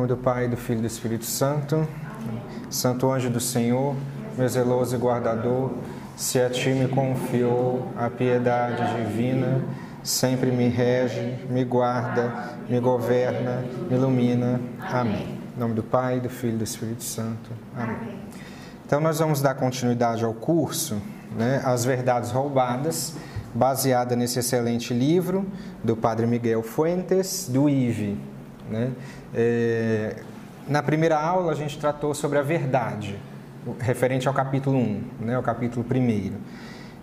Nome do Pai, do Filho e do Espírito Santo. Santo anjo do Senhor, meu zeloso guardador, se a ti me confiou a piedade divina, sempre me rege, me guarda, me governa, me ilumina. Amém. Em nome do Pai, do Filho e do Espírito Santo. Amém. Então, nós vamos dar continuidade ao curso, né, As Verdades Roubadas, baseada nesse excelente livro do Padre Miguel Fuentes, do IVE. Né? É, na primeira aula, a gente tratou sobre a verdade, referente ao capítulo 1, né, capítulo 1.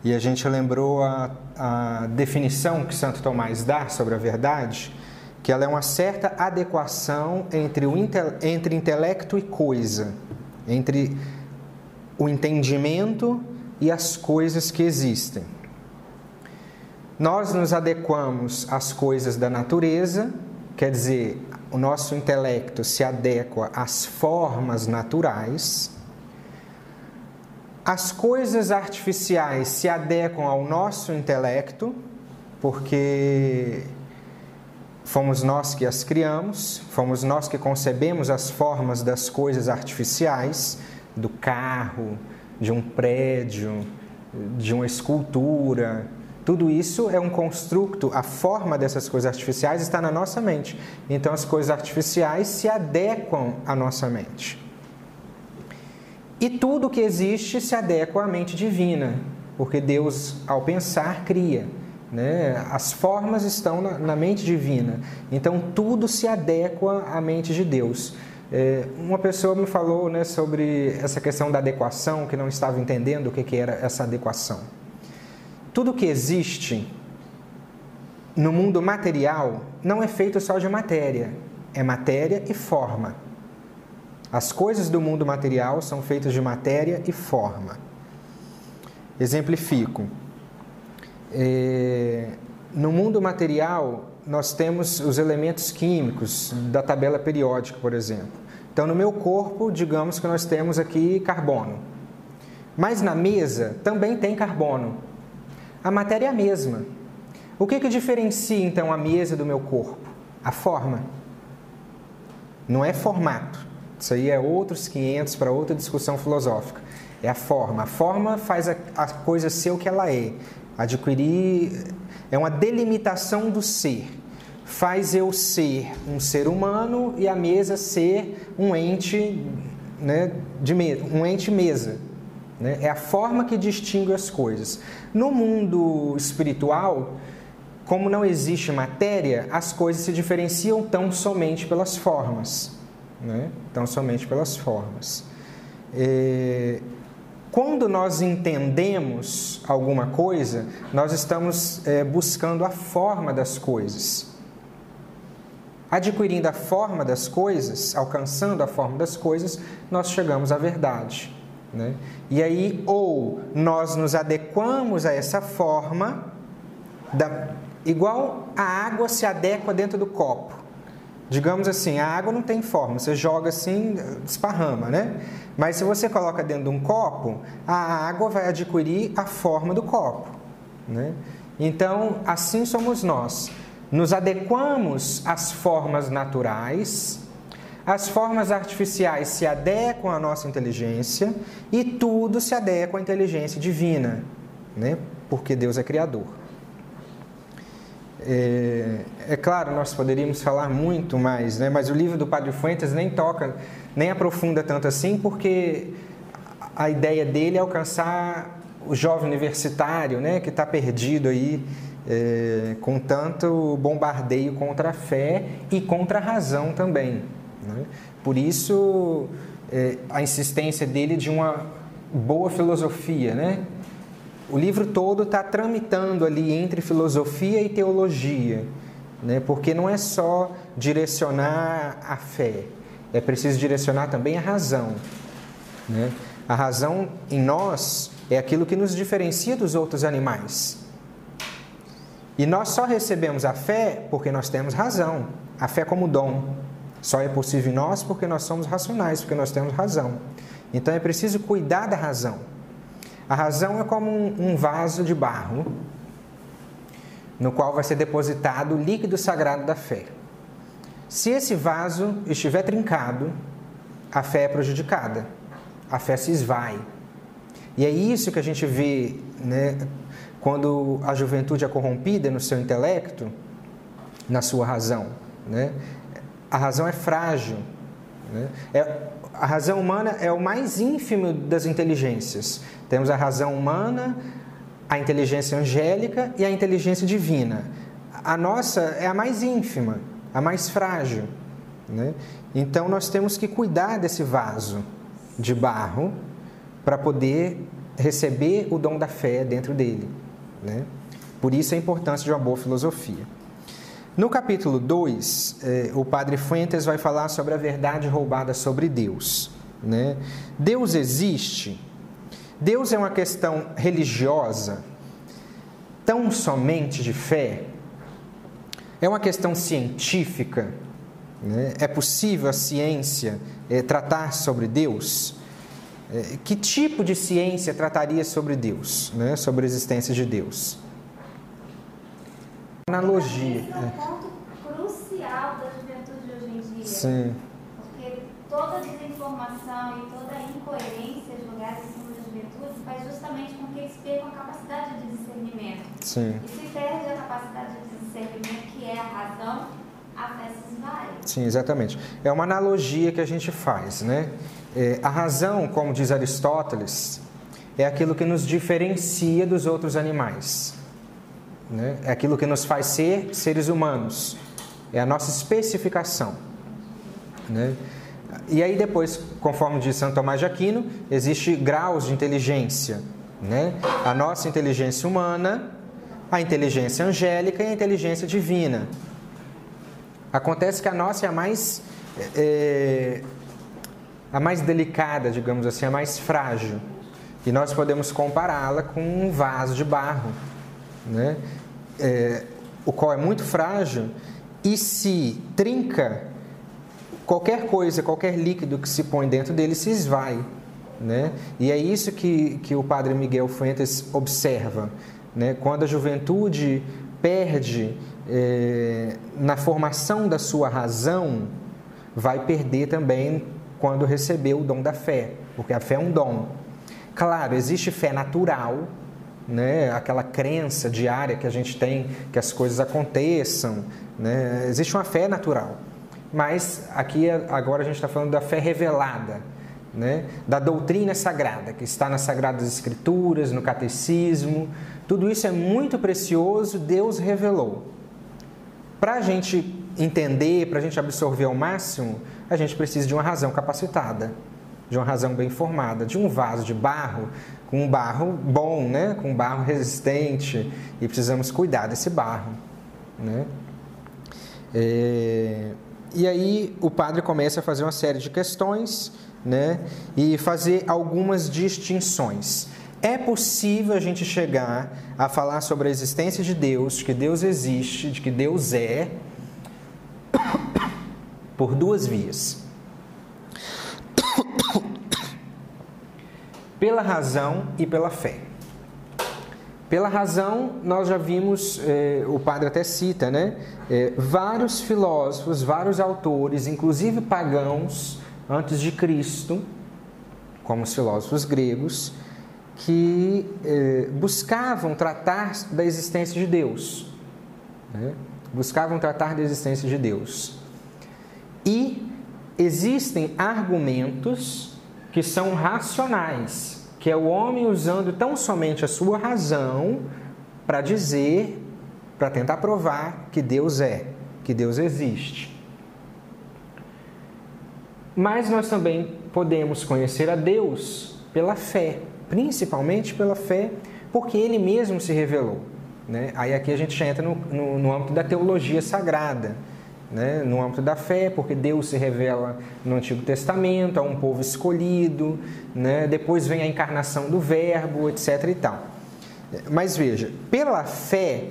E a gente lembrou a, a definição que Santo Tomás dá sobre a verdade, que ela é uma certa adequação entre, o, entre intelecto e coisa, entre o entendimento e as coisas que existem. Nós nos adequamos às coisas da natureza, quer dizer, o nosso intelecto se adequa às formas naturais, as coisas artificiais se adequam ao nosso intelecto, porque fomos nós que as criamos, fomos nós que concebemos as formas das coisas artificiais, do carro, de um prédio, de uma escultura, tudo isso é um construto, a forma dessas coisas artificiais está na nossa mente. Então as coisas artificiais se adequam à nossa mente. E tudo que existe se adequa à mente divina, porque Deus, ao pensar, cria. Né? As formas estão na, na mente divina, então tudo se adequa à mente de Deus. É, uma pessoa me falou né, sobre essa questão da adequação, que não estava entendendo o que, que era essa adequação. Tudo que existe no mundo material não é feito só de matéria, é matéria e forma. As coisas do mundo material são feitas de matéria e forma. Exemplifico. É, no mundo material, nós temos os elementos químicos da tabela periódica, por exemplo. Então, no meu corpo, digamos que nós temos aqui carbono. Mas na mesa também tem carbono. A matéria é a mesma. O que, que diferencia então a mesa do meu corpo? A forma. Não é formato. Isso aí é outros 500 para outra discussão filosófica. É a forma. A forma faz a, a coisa ser o que ela é. Adquirir é uma delimitação do ser. Faz eu ser um ser humano e a mesa ser um ente, né, de me, um ente mesa. Né? É a forma que distingue as coisas. No mundo espiritual, como não existe matéria, as coisas se diferenciam tão somente pelas formas. Né? Tão somente pelas formas. É... Quando nós entendemos alguma coisa, nós estamos é, buscando a forma das coisas. Adquirindo a forma das coisas, alcançando a forma das coisas, nós chegamos à verdade. Né? E aí, ou nós nos adequamos a essa forma, da, igual a água se adequa dentro do copo. Digamos assim, a água não tem forma, você joga assim, esparrama, né? Mas se você coloca dentro de um copo, a água vai adquirir a forma do copo, né? Então, assim somos nós. Nos adequamos às formas naturais as formas artificiais se adequam à nossa inteligência e tudo se adequa à inteligência divina, né? porque Deus é Criador. É, é, claro, nós poderíamos falar muito mais, né? mas o livro do Padre Fuentes nem toca, nem aprofunda tanto assim, porque a ideia dele é alcançar o jovem universitário né? que está perdido aí é, com tanto bombardeio contra a fé e contra a razão também. Né? Por isso, é, a insistência dele de uma boa filosofia. Né? O livro todo está tramitando ali entre filosofia e teologia, né? porque não é só direcionar a fé, é preciso direcionar também a razão. Né? A razão em nós é aquilo que nos diferencia dos outros animais. E nós só recebemos a fé porque nós temos razão, a fé como dom. Só é possível em nós porque nós somos racionais, porque nós temos razão. Então é preciso cuidar da razão. A razão é como um, um vaso de barro no qual vai ser depositado o líquido sagrado da fé. Se esse vaso estiver trincado, a fé é prejudicada, a fé se esvai. E é isso que a gente vê né, quando a juventude é corrompida no seu intelecto, na sua razão. Né? A razão é frágil. Né? É, a razão humana é o mais ínfimo das inteligências. Temos a razão humana, a inteligência angélica e a inteligência divina. A nossa é a mais ínfima, a mais frágil. Né? Então nós temos que cuidar desse vaso de barro para poder receber o dom da fé dentro dele. Né? Por isso a importância de uma boa filosofia. No capítulo 2, eh, o padre Fuentes vai falar sobre a verdade roubada sobre Deus. Né? Deus existe? Deus é uma questão religiosa, tão somente de fé? É uma questão científica? Né? É possível a ciência eh, tratar sobre Deus? Eh, que tipo de ciência trataria sobre Deus, né? sobre a existência de Deus? Analogia. Esse é um ponto crucial da juventude de hoje em dia. Sim. Porque toda desinformação e toda incoerência julgada em cima da juventude faz justamente com que eles percam a capacidade de discernimento. Sim. E se perde a capacidade de discernimento, que é a razão, a fé se esvai. Sim, exatamente. É uma analogia que a gente faz, né? É, a razão, como diz Aristóteles, é aquilo que nos diferencia dos outros animais. Né? É aquilo que nos faz ser seres humanos. É a nossa especificação. Né? E aí depois, conforme diz Santo Tomás de Aquino, existe graus de inteligência. Né? A nossa inteligência humana, a inteligência angélica e a inteligência divina. Acontece que a nossa é a mais, é, a mais delicada, digamos assim, a mais frágil. E nós podemos compará-la com um vaso de barro né? É, o qual é muito frágil e se trinca, qualquer coisa, qualquer líquido que se põe dentro dele se esvai. Né? E é isso que, que o padre Miguel Fuentes observa. Né? Quando a juventude perde é, na formação da sua razão, vai perder também quando receber o dom da fé, porque a fé é um dom. Claro, existe fé natural, né? aquela crença diária que a gente tem que as coisas aconteçam. Né? Existe uma fé natural. Mas aqui agora a gente está falando da fé revelada, né? da doutrina sagrada, que está nas Sagradas Escrituras, no Catecismo. Tudo isso é muito precioso, Deus revelou. Para a gente entender, para a gente absorver ao máximo, a gente precisa de uma razão capacitada, de uma razão bem formada, de um vaso de barro com um barro bom, né? com um barro resistente e precisamos cuidar desse barro. Né? É... E aí o padre começa a fazer uma série de questões né? e fazer algumas distinções. É possível a gente chegar a falar sobre a existência de Deus, de que Deus existe, de que Deus é, por duas vias. Pela razão e pela fé. Pela razão, nós já vimos, eh, o padre até cita, né? Eh, vários filósofos, vários autores, inclusive pagãos, antes de Cristo, como os filósofos gregos, que eh, buscavam tratar da existência de Deus. Né? Buscavam tratar da existência de Deus. E existem argumentos que são racionais, que é o homem usando tão somente a sua razão para dizer, para tentar provar que Deus é, que Deus existe. Mas nós também podemos conhecer a Deus pela fé, principalmente pela fé, porque Ele mesmo se revelou. Né? Aí aqui a gente já entra no, no, no âmbito da teologia sagrada né, no âmbito da fé, porque Deus se revela no Antigo Testamento a um povo escolhido, né, depois vem a encarnação do Verbo, etc. e tal. Mas veja, pela fé,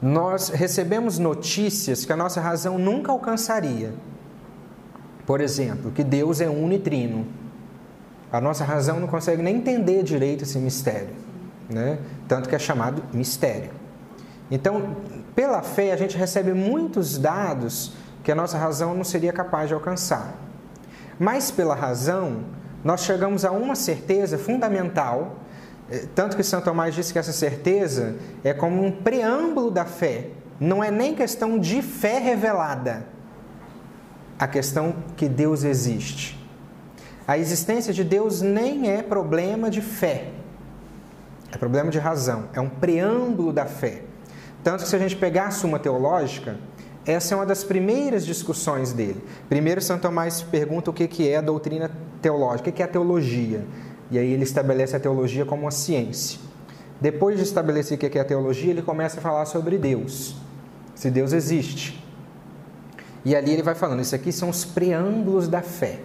nós recebemos notícias que a nossa razão nunca alcançaria. Por exemplo, que Deus é unitrino. A nossa razão não consegue nem entender direito esse mistério, né? tanto que é chamado mistério. Então, pela fé, a gente recebe muitos dados que a nossa razão não seria capaz de alcançar. Mas pela razão, nós chegamos a uma certeza fundamental, eh, tanto que Santo Tomás disse que essa certeza é como um preâmbulo da fé, não é nem questão de fé revelada, a questão que Deus existe. A existência de Deus nem é problema de fé, é problema de razão, é um preâmbulo da fé. Tanto que se a gente pegar a Suma Teológica, essa é uma das primeiras discussões dele. Primeiro, Santo Tomás pergunta o que é a doutrina teológica, o que é a teologia. E aí ele estabelece a teologia como uma ciência. Depois de estabelecer o que é a teologia, ele começa a falar sobre Deus, se Deus existe. E ali ele vai falando: isso aqui são os preâmbulos da fé.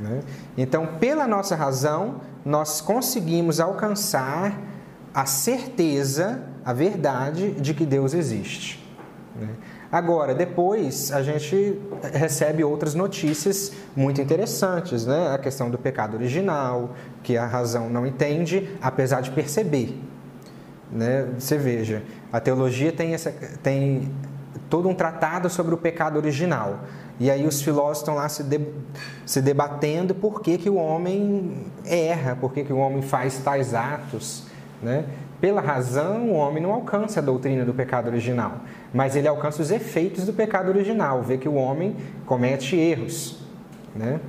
Né? Então, pela nossa razão, nós conseguimos alcançar a certeza, a verdade de que Deus existe. Né? Agora, depois a gente recebe outras notícias muito interessantes, né? A questão do pecado original, que a razão não entende, apesar de perceber. Né? Você veja, a teologia tem, essa, tem todo um tratado sobre o pecado original. E aí os filósofos estão lá se, de, se debatendo por que, que o homem erra, por que, que o homem faz tais atos. Né? Pela razão, o homem não alcança a doutrina do pecado original, mas ele alcança os efeitos do pecado original, vê que o homem comete erros. Né?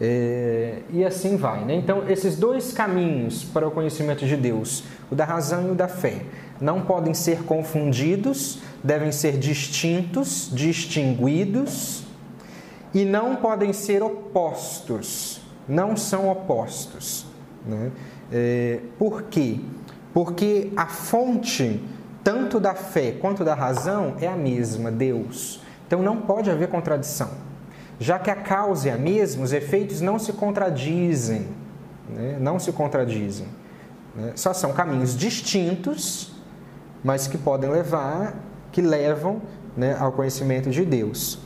É, e assim vai. Né? Então, esses dois caminhos para o conhecimento de Deus, o da razão e o da fé, não podem ser confundidos, devem ser distintos, distinguidos e não podem ser opostos. Não são opostos. Né? É, por quê? Porque a fonte, tanto da fé quanto da razão, é a mesma, Deus. Então não pode haver contradição. Já que a causa é a mesma, os efeitos não se contradizem. Né? Não se contradizem. Né? Só são caminhos distintos, mas que podem levar, que levam né, ao conhecimento de Deus.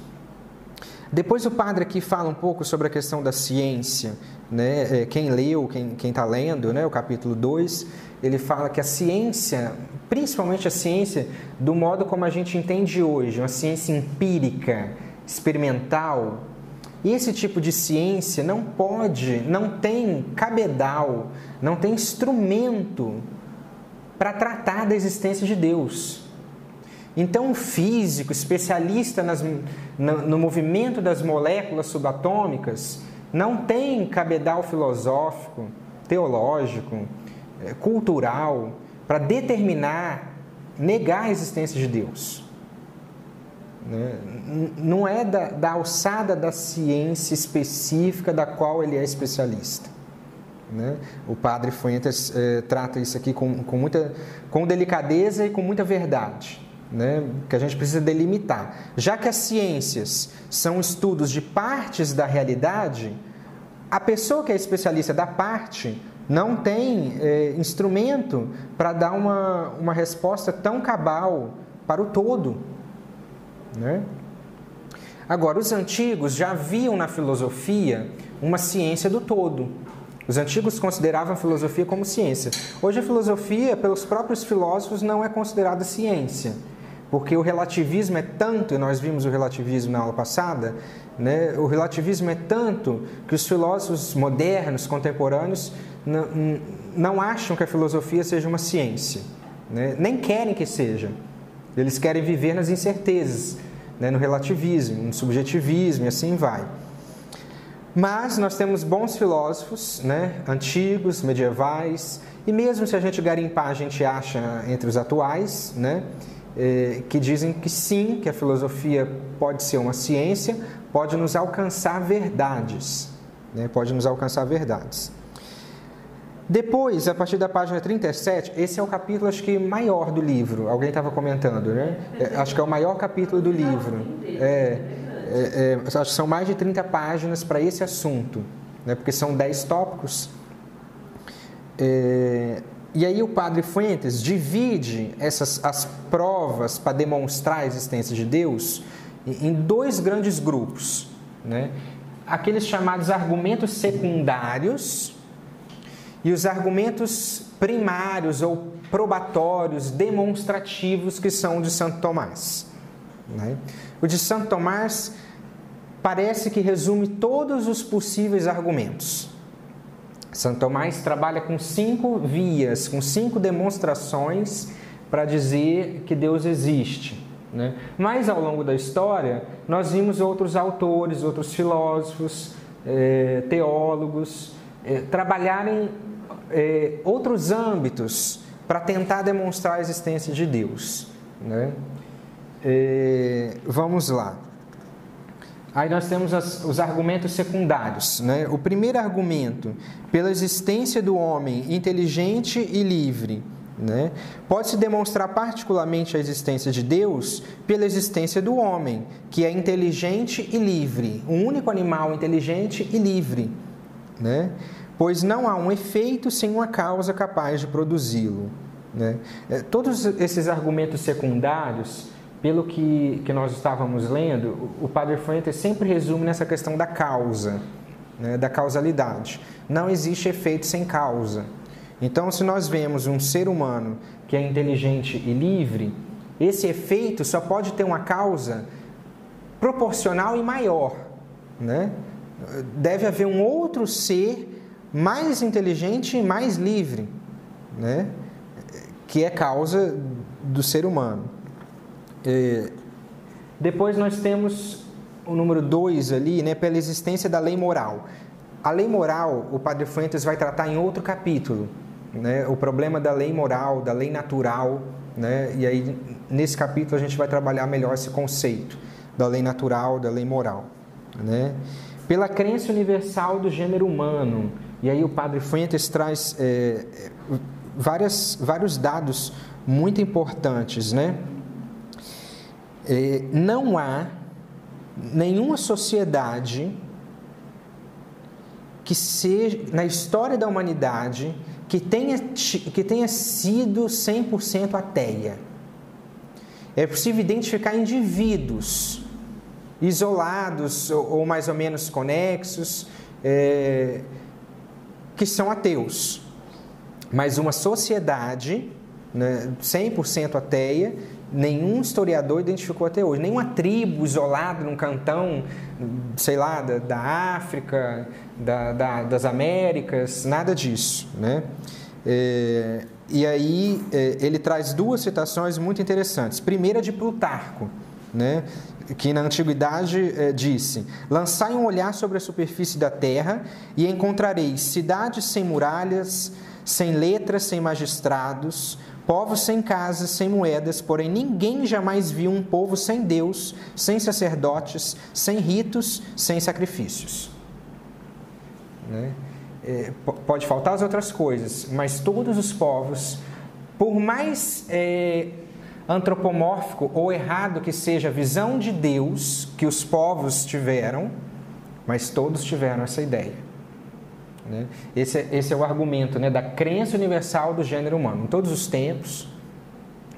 Depois o padre aqui fala um pouco sobre a questão da ciência. Né? É, quem leu, quem está lendo né, o capítulo 2, ele fala que a ciência, principalmente a ciência do modo como a gente entende hoje, uma ciência empírica, experimental, esse tipo de ciência não pode, não tem cabedal, não tem instrumento para tratar da existência de Deus. Então, um físico, especialista nas, no, no movimento das moléculas subatômicas, não tem cabedal filosófico, teológico, cultural para determinar, negar a existência de Deus. Né? Não é da, da alçada da ciência específica da qual ele é especialista. Né? O padre Fuentes eh, trata isso aqui com, com, muita, com delicadeza e com muita verdade, né? que a gente precisa delimitar. Já que as ciências são estudos de partes da realidade, a pessoa que é especialista da parte não tem eh, instrumento para dar uma, uma resposta tão cabal para o todo. Né? Agora, os antigos já viam na filosofia uma ciência do todo. Os antigos consideravam a filosofia como ciência. Hoje, a filosofia, pelos próprios filósofos, não é considerada ciência, porque o relativismo é tanto, e nós vimos o relativismo na aula passada, né? o relativismo é tanto que os filósofos modernos, contemporâneos, não, não acham que a filosofia seja uma ciência, né? nem querem que seja. Eles querem viver nas incertezas, né, no relativismo, no subjetivismo e assim vai. Mas nós temos bons filósofos, né, antigos, medievais, e mesmo se a gente garimpar, a gente acha entre os atuais, né, eh, que dizem que sim, que a filosofia pode ser uma ciência, pode nos alcançar verdades, né, pode nos alcançar verdades. Depois, a partir da página 37, esse é o capítulo, acho que maior do livro. Alguém estava comentando, né? É, acho que é o maior capítulo do livro. É, é, é, acho que são mais de 30 páginas para esse assunto, né? porque são 10 tópicos. E aí o padre Fuentes divide essas as provas para demonstrar a existência de Deus em dois grandes grupos. Né? Aqueles chamados argumentos secundários, e os argumentos primários ou probatórios, demonstrativos que são de Santo Tomás. Né? O de Santo Tomás parece que resume todos os possíveis argumentos. Santo Tomás trabalha com cinco vias, com cinco demonstrações para dizer que Deus existe. Né? Mas ao longo da história, nós vimos outros autores, outros filósofos, eh, teólogos, eh, trabalharem eh, outros âmbitos para tentar demonstrar a existência de Deus. Né? vamos lá. Aí nós temos as, os argumentos secundários. Né? O primeiro argumento, pela existência do homem inteligente e livre, né? Pode-se demonstrar particularmente a existência de Deus pela existência do homem, que é inteligente e livre, um único animal inteligente e livre, né? pois não há um efeito sem uma causa capaz de produzi-lo. Né? É, todos esses argumentos secundários, pelo que, que nós estávamos lendo, o Padre Fuentes sempre resume nessa questão da causa, né? da causalidade. Não existe efeito sem causa. Então, se nós vemos um ser humano que é inteligente e livre, esse efeito só pode ter uma causa proporcional e maior. Né? Deve haver um outro ser mais inteligente e mais livre, né? que é causa do ser humano. É... Depois nós temos o número 2 ali, né, pela existência da lei moral. A lei moral, o Padre Fuentes vai tratar em outro capítulo, né, o problema da lei moral, da lei natural, né, e aí nesse capítulo a gente vai trabalhar melhor esse conceito da lei natural, da lei moral, né? Pela crença universal do gênero humano, e aí o Padre Fuentes traz é, várias, vários dados muito importantes, né? É, não há nenhuma sociedade que seja na história da humanidade que tenha, que tenha sido 100% ateia. É possível identificar indivíduos isolados ou, mais ou menos conexos é, que são ateus. Mas uma sociedade né, 100% ateia, nenhum historiador identificou até hoje. Nenhuma tribo isolada num cantão, sei lá, da, da África, da, da, das Américas, nada disso. Né? É, e aí é, ele traz duas citações muito interessantes. Primeira de Plutarco, né? que na antiguidade é, disse: Lançai um olhar sobre a superfície da terra e encontrareis cidades sem muralhas, sem letras, sem magistrados, povos sem casas, sem moedas, porém ninguém jamais viu um povo sem Deus, sem sacerdotes, sem ritos, sem sacrifícios. Né? É, pode faltar as outras coisas, mas todos os povos, por mais é, antropomórfico ou errado que seja a visão de Deus que os povos tiveram, mas todos tiveram essa ideia. Né? Esse, é, esse é o argumento né, da crença universal do gênero humano. Em todos os tempos,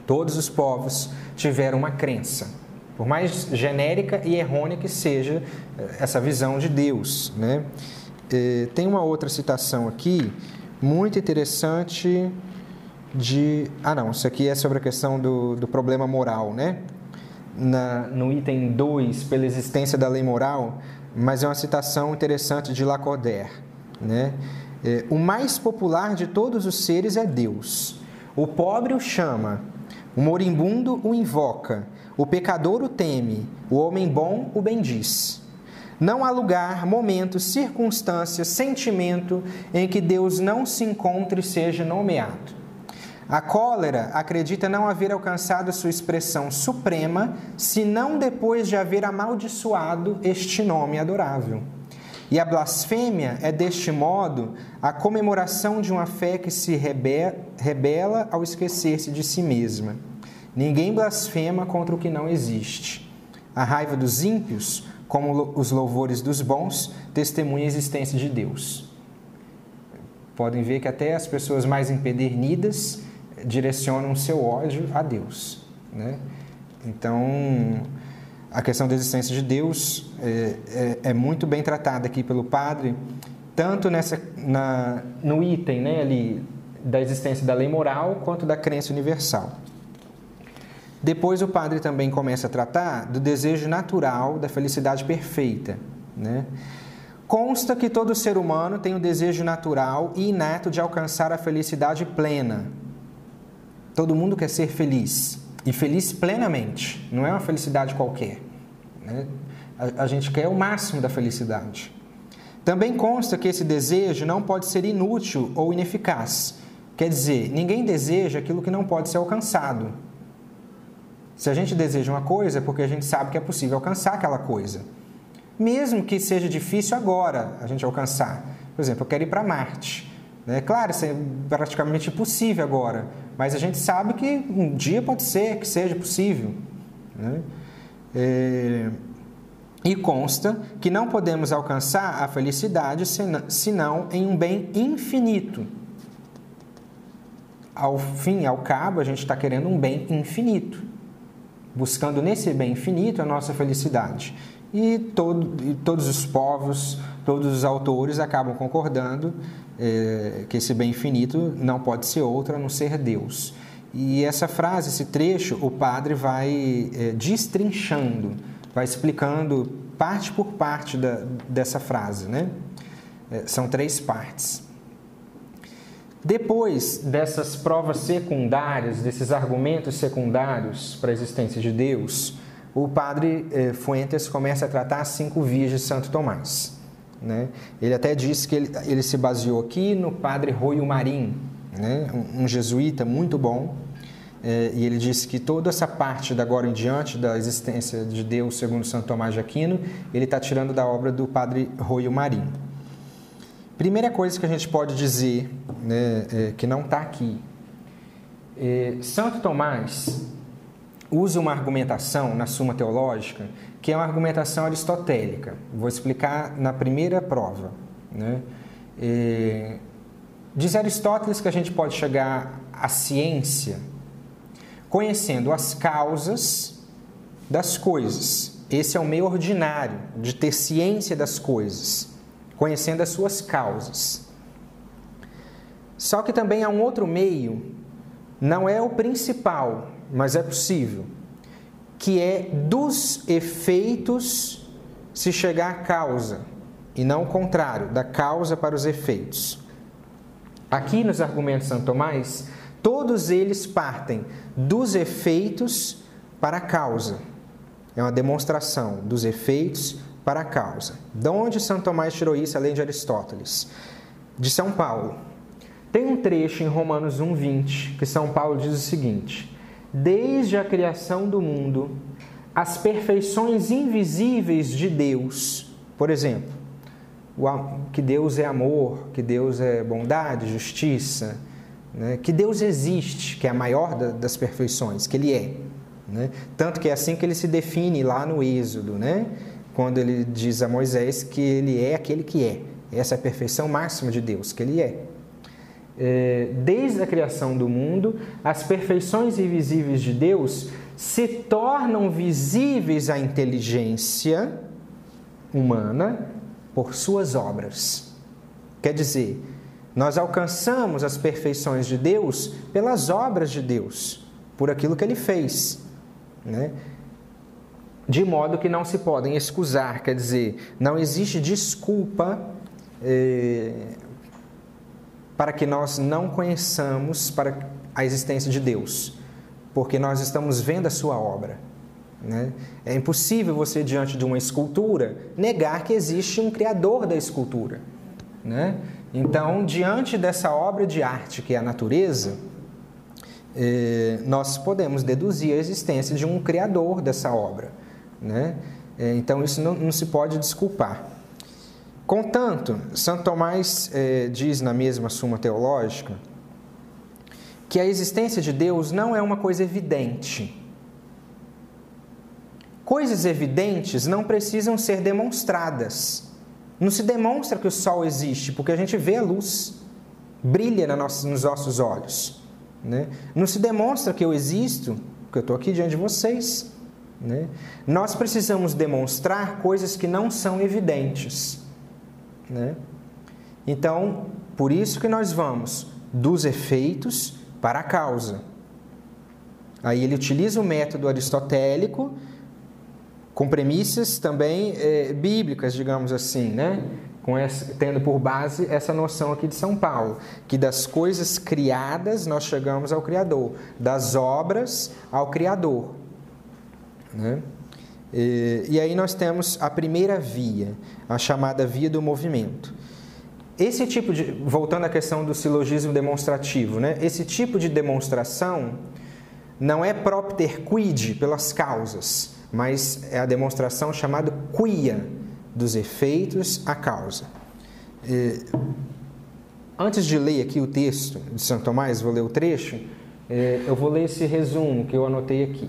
todos os povos tiveram uma crença, por mais genérica e errônea que seja eh, essa visão de Deus. Né? Eh, tem uma outra citação aqui, muito interessante, de. Ah, não, isso aqui é sobre a questão do, do problema moral, né? Na, no item 2, pela existência da lei moral, mas é uma citação interessante de Lacordaire. Né? É, o mais popular de todos os seres é Deus. O pobre o chama, o moribundo o invoca, o pecador o teme, o homem bom o bendiz. Não há lugar, momento, circunstância, sentimento em que Deus não se encontre e seja nomeado. A cólera acredita não haver alcançado sua expressão suprema, senão depois de haver amaldiçoado este nome adorável. E a blasfêmia é, deste modo, a comemoração de uma fé que se rebela ao esquecer-se de si mesma. Ninguém blasfema contra o que não existe. A raiva dos ímpios, como os louvores dos bons, testemunha a existência de Deus. Podem ver que até as pessoas mais empedernidas direcionam seu ódio a Deus. Né? Então, a questão da existência de Deus é, é, é muito bem tratada aqui pelo padre, tanto nessa, na, no item né, ali, da existência da lei moral quanto da crença universal. Depois o padre também começa a tratar do desejo natural da felicidade perfeita. Né? Consta que todo ser humano tem o desejo natural e inato de alcançar a felicidade plena. Todo mundo quer ser feliz e feliz plenamente, não é uma felicidade qualquer. Né? A, a gente quer o máximo da felicidade. Também consta que esse desejo não pode ser inútil ou ineficaz. Quer dizer, ninguém deseja aquilo que não pode ser alcançado. Se a gente deseja uma coisa, é porque a gente sabe que é possível alcançar aquela coisa. Mesmo que seja difícil agora a gente alcançar. Por exemplo, eu quero ir para Marte. É claro, isso é praticamente impossível agora, mas a gente sabe que um dia pode ser que seja possível. Né? É... E consta que não podemos alcançar a felicidade senão em um bem infinito. Ao fim, ao cabo, a gente está querendo um bem infinito buscando nesse bem infinito a nossa felicidade. E, todo, e todos os povos, todos os autores acabam concordando é, que esse bem infinito não pode ser outro a não ser Deus. E essa frase, esse trecho, o padre vai é, destrinchando, vai explicando parte por parte da, dessa frase. Né? É, são três partes. Depois dessas provas secundárias, desses argumentos secundários para a existência de Deus, o padre eh, Fuentes começa a tratar as cinco vias de Santo Tomás. Né? Ele até disse que ele, ele, se baseou aqui no padre Royo Marim, né? um, um, jesuíta muito bom, e ele disse que toda essa parte da agora em diante da existência de Deus segundo Santo Tomás de Aquino, ele está tirando da obra do padre Royo Marim. Primeira coisa que a gente pode dizer, né, é, que não está aqui, é, Santo Tomás usa uma argumentação na Suma Teológica que é uma argumentação aristotélica. Vou explicar na primeira prova. Né? É, diz Aristóteles que a gente pode chegar à ciência conhecendo as causas das coisas. Esse é o meio ordinário de ter ciência das coisas conhecendo as suas causas. Só que também há um outro meio, não é o principal, mas é possível, que é dos efeitos se chegar à causa, e não o contrário, da causa para os efeitos. Aqui nos argumentos de São Tomás, todos eles partem dos efeitos para a causa. É uma demonstração dos efeitos para a causa. De onde São Tomás tirou isso, além de Aristóteles? De São Paulo. Tem um trecho em Romanos 1,20 que São Paulo diz o seguinte: Desde a criação do mundo, as perfeições invisíveis de Deus, por exemplo, que Deus é amor, que Deus é bondade, justiça, né? que Deus existe, que é a maior das perfeições, que Ele é. Né? Tanto que é assim que ele se define lá no Êxodo, né? quando ele diz a Moisés que ele é aquele que é. Essa é a perfeição máxima de Deus, que ele é. é. Desde a criação do mundo, as perfeições invisíveis de Deus se tornam visíveis à inteligência humana por suas obras. Quer dizer, nós alcançamos as perfeições de Deus pelas obras de Deus, por aquilo que ele fez. Né? de modo que não se podem excusar, quer dizer, não existe desculpa eh, para que nós não conheçamos para a existência de Deus, porque nós estamos vendo a sua obra. Né? É impossível você, diante de uma escultura, negar que existe um criador da escultura. Né? Então, diante dessa obra de arte que é a natureza, eh, nós podemos deduzir a existência de um criador dessa obra. Né? É, então, isso não, não, se pode desculpar. Contanto, Santo Tomás é, diz na mesma Suma Teológica que a existência de Deus não é uma coisa evidente. Coisas evidentes não precisam ser demonstradas. Não se demonstra que o sol existe, porque a gente vê a luz, brilha nos nossos olhos. Né? Não se demonstra que eu existo, porque eu estou aqui diante de vocês. Né? Nós precisamos demonstrar coisas que não são evidentes. Né? Então, por isso que nós vamos dos efeitos para a causa. Aí ele utiliza o método aristotélico com premissas também é, bíblicas, digamos assim, né? Essa, tendo por base essa noção aqui de São Paulo, que das coisas criadas nós chegamos ao Criador, das obras ao Criador. Né? E, e aí nós temos a primeira via, a chamada via do movimento. Esse tipo de, voltando à questão do silogismo demonstrativo, né? esse tipo de demonstração não é propter quid pelas causas, mas é a demonstração chamada quia, dos efeitos à causa. E, antes de ler aqui o texto de São Tomás, vou ler o trecho, eu vou ler esse resumo que eu anotei aqui.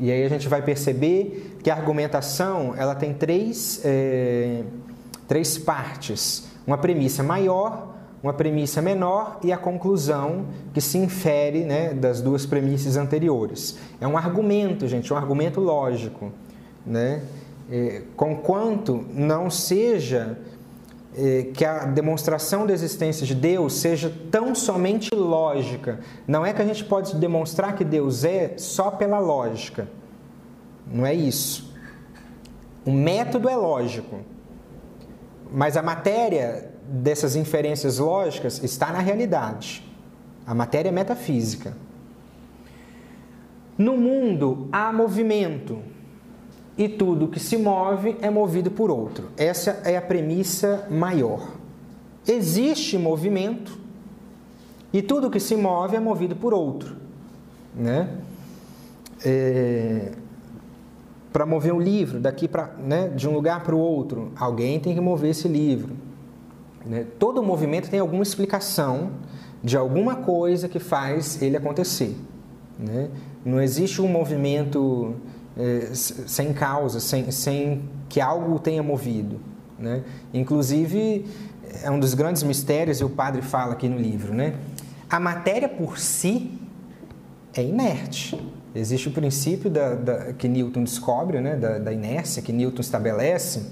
E aí a gente vai perceber que a argumentação ela tem três, é, três partes: uma premissa maior, uma premissa menor e a conclusão que se infere né, das duas premissas anteriores. É um argumento, gente, um argumento lógico. Né? É, conquanto não seja é, que a demonstração da existência de Deus seja tão somente lógica. Não é que a gente pode demonstrar que Deus é só pela lógica. Não é isso. O método é lógico. Mas a matéria dessas inferências lógicas está na realidade. A matéria é metafísica. No mundo há movimento e tudo que se move é movido por outro. Essa é a premissa maior. Existe movimento e tudo que se move é movido por outro. Né? É... Para mover um livro daqui para, né, de um lugar para o outro, alguém tem que mover esse livro. Né? Todo movimento tem alguma explicação de alguma coisa que faz ele acontecer. Né? Não existe um movimento é, sem causa, sem, sem que algo tenha movido. Né? Inclusive, é um dos grandes mistérios, e o padre fala aqui no livro, né? a matéria por si é inerte. Existe o princípio da, da que Newton descobre, né? da, da inércia, que Newton estabelece.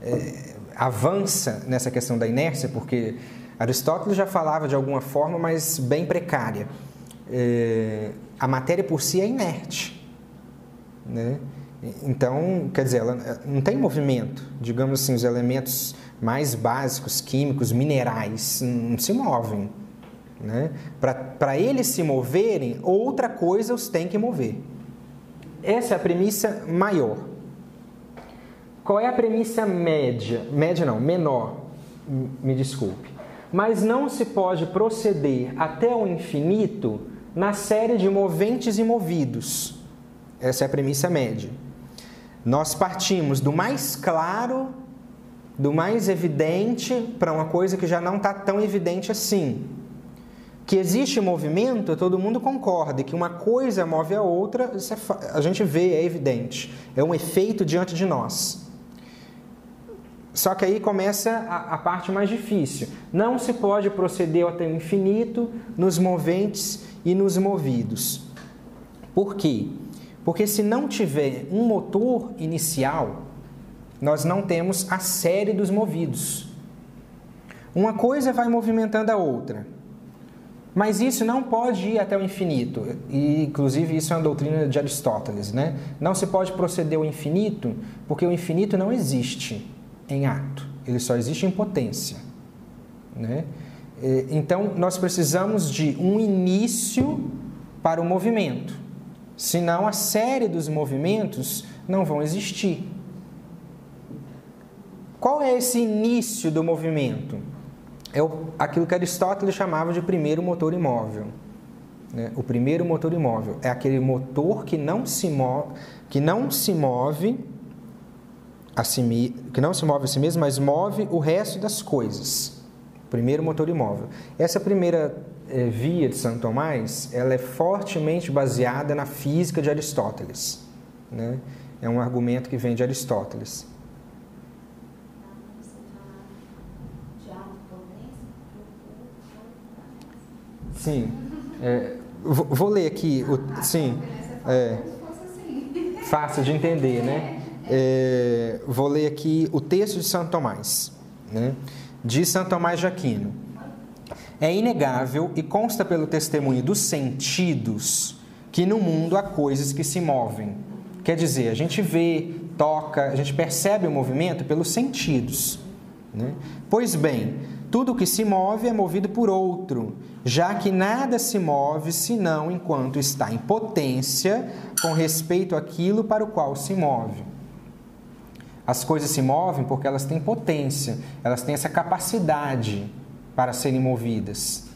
É, avança nessa questão da inércia, porque Aristóteles já falava de alguma forma, mas bem precária. É, a matéria por si é inerte. Né? Então, quer dizer, ela não tem movimento. Digamos assim, os elementos mais básicos, químicos, minerais, não se movem. Né? Para eles se moverem, outra coisa os tem que mover. Essa é a premissa maior. Qual é a premissa média? Média não, menor, me desculpe. Mas não se pode proceder até o infinito na série de moventes e movidos. Essa é a premissa média. Nós partimos do mais claro, do mais evidente, para uma coisa que já não está tão evidente assim. Que existe movimento, todo mundo concorda, que uma coisa move a outra, é, a gente vê, é evidente. É um efeito diante de nós. Só que aí começa a, a, parte mais difícil. Não se pode proceder até o infinito nos moventes e nos movidos. Por quê? Porque se não tiver um motor inicial, nós não temos a série dos movidos. Uma coisa vai movimentando a outra. Mas isso não pode ir até o infinito. E, inclusive, isso é uma doutrina de Aristóteles. Né? Não se pode proceder ao infinito porque o infinito não existe em ato, ele só existe em potência. Né? Então, nós precisamos de um início para o movimento, senão a série dos movimentos não vão existir. Qual é esse início do movimento? É aquilo que Aristóteles chamava de primeiro motor imóvel. Né? O primeiro motor imóvel é aquele motor que não se move, que não se move si, que não se move a si mesmo, mas move o resto das coisas. Primeiro motor imóvel. Essa primeira é, via de Santo Tomás, ela é fortemente baseada na física de Aristóteles. Né? É um argumento que vem de Aristóteles. Sim. É, vou, vou, ler aqui. O, sim. É, fácil de entender, né? É, vou ler aqui o texto de Santo Tomás, né? de Santo Tomás de Aquino. É inegável e consta pelo testemunho dos sentidos que no mundo há coisas que se movem. Quer dizer, a gente vê, toca, a gente percebe o movimento pelos sentidos. Né? Pois bem, tudo que se move é movido por outro, já que nada se move senão enquanto está em potência com respeito àquilo para o qual se move. As coisas se movem porque elas têm potência, elas têm essa capacidade para serem movidas.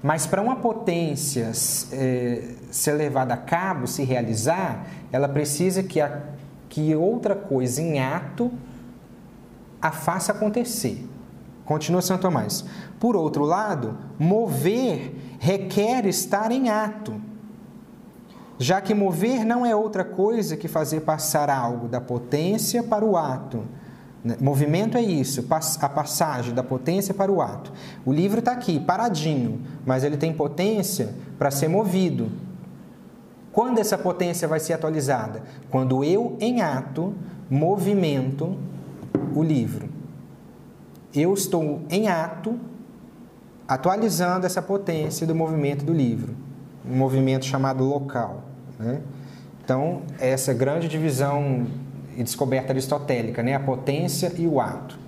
Mas para uma potência é, ser levada a cabo, se realizar, ela precisa que, a, que outra coisa em ato a faça acontecer. Continua São Tomás. Por outro lado, mover requer estar em ato, já que mover não é outra coisa que fazer passar algo da potência para o ato. Né? Movimento é isso, a passagem da potência para o ato. O livro está aqui, paradinho, mas ele tem potência para ser movido. Quando essa potência vai ser atualizada? Quando eu, em ato, movimento o livro eu estou em ato atualizando essa potência do movimento do livro, um movimento chamado local. Né? Então, essa grande divisão e descoberta aristotélica, né? a potência e o ato.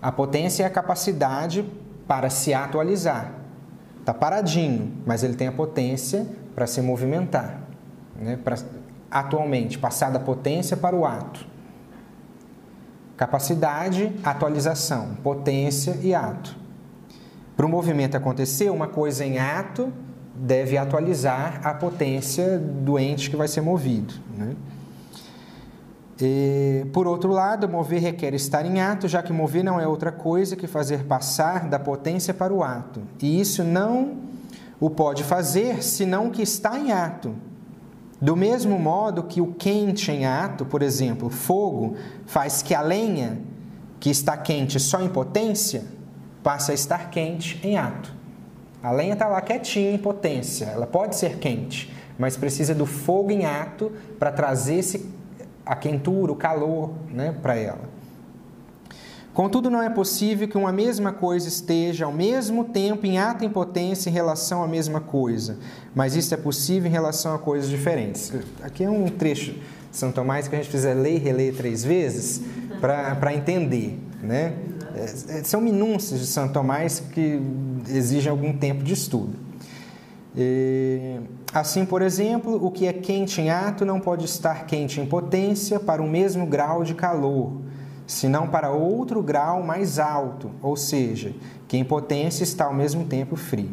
A potência é a capacidade para se atualizar. Está paradinho, mas ele tem a potência para se movimentar. Né? Para, atualmente, passar da potência para o ato. Capacidade, atualização, potência e ato. Para o movimento acontecer, uma coisa em ato deve atualizar a potência do ente que vai ser movido. Né? E, por outro lado, mover requer estar em ato, já que mover não é outra coisa que fazer passar da potência para o ato. E isso não o pode fazer senão que está em ato. Do mesmo modo que o quente em ato, por exemplo, fogo, faz que a lenha, que está quente só em potência, passe a estar quente em ato. A lenha está lá quietinha em potência, ela pode ser quente, mas precisa do fogo em ato para trazer esse, a quentura, o calor né, para ela. Contudo, não é possível que uma mesma coisa esteja ao mesmo tempo em ato e potência em relação à mesma coisa, mas isso é possível em relação a coisas diferentes. Aqui é um trecho de São Tomás que a gente precisa ler e reler três vezes para entender. Né? É, são minúcias de São Tomás que exigem algum tempo de estudo. E, assim, por exemplo, o que é quente em ato não pode estar quente em potência para o mesmo grau de calor senão para outro grau mais alto, ou seja, que em potência está ao mesmo tempo frio.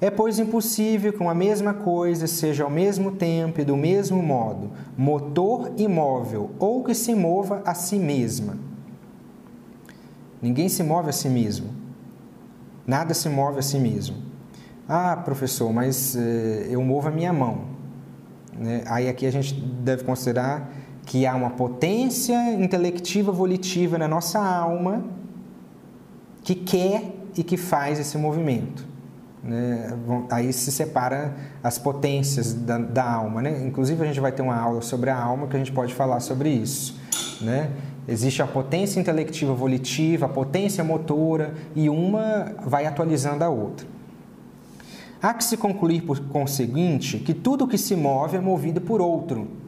É, pois, impossível que uma mesma coisa seja ao mesmo tempo e do mesmo modo motor e móvel, ou que se mova a si mesma. Ninguém se move a si mesmo. Nada se move a si mesmo. Ah, professor, mas eh, eu movo a minha mão. Né? Aí aqui a gente deve considerar que há uma potência intelectiva volitiva na nossa alma que quer e que faz esse movimento. Né? Aí se separa as potências da, da, alma. Né? Inclusive, a gente vai ter uma aula sobre a alma que a gente pode falar sobre isso. Né? Existe a potência intelectiva volitiva, a potência motora, e uma vai atualizando a outra. Há que se concluir, por conseguinte, que tudo que se move é movido por outro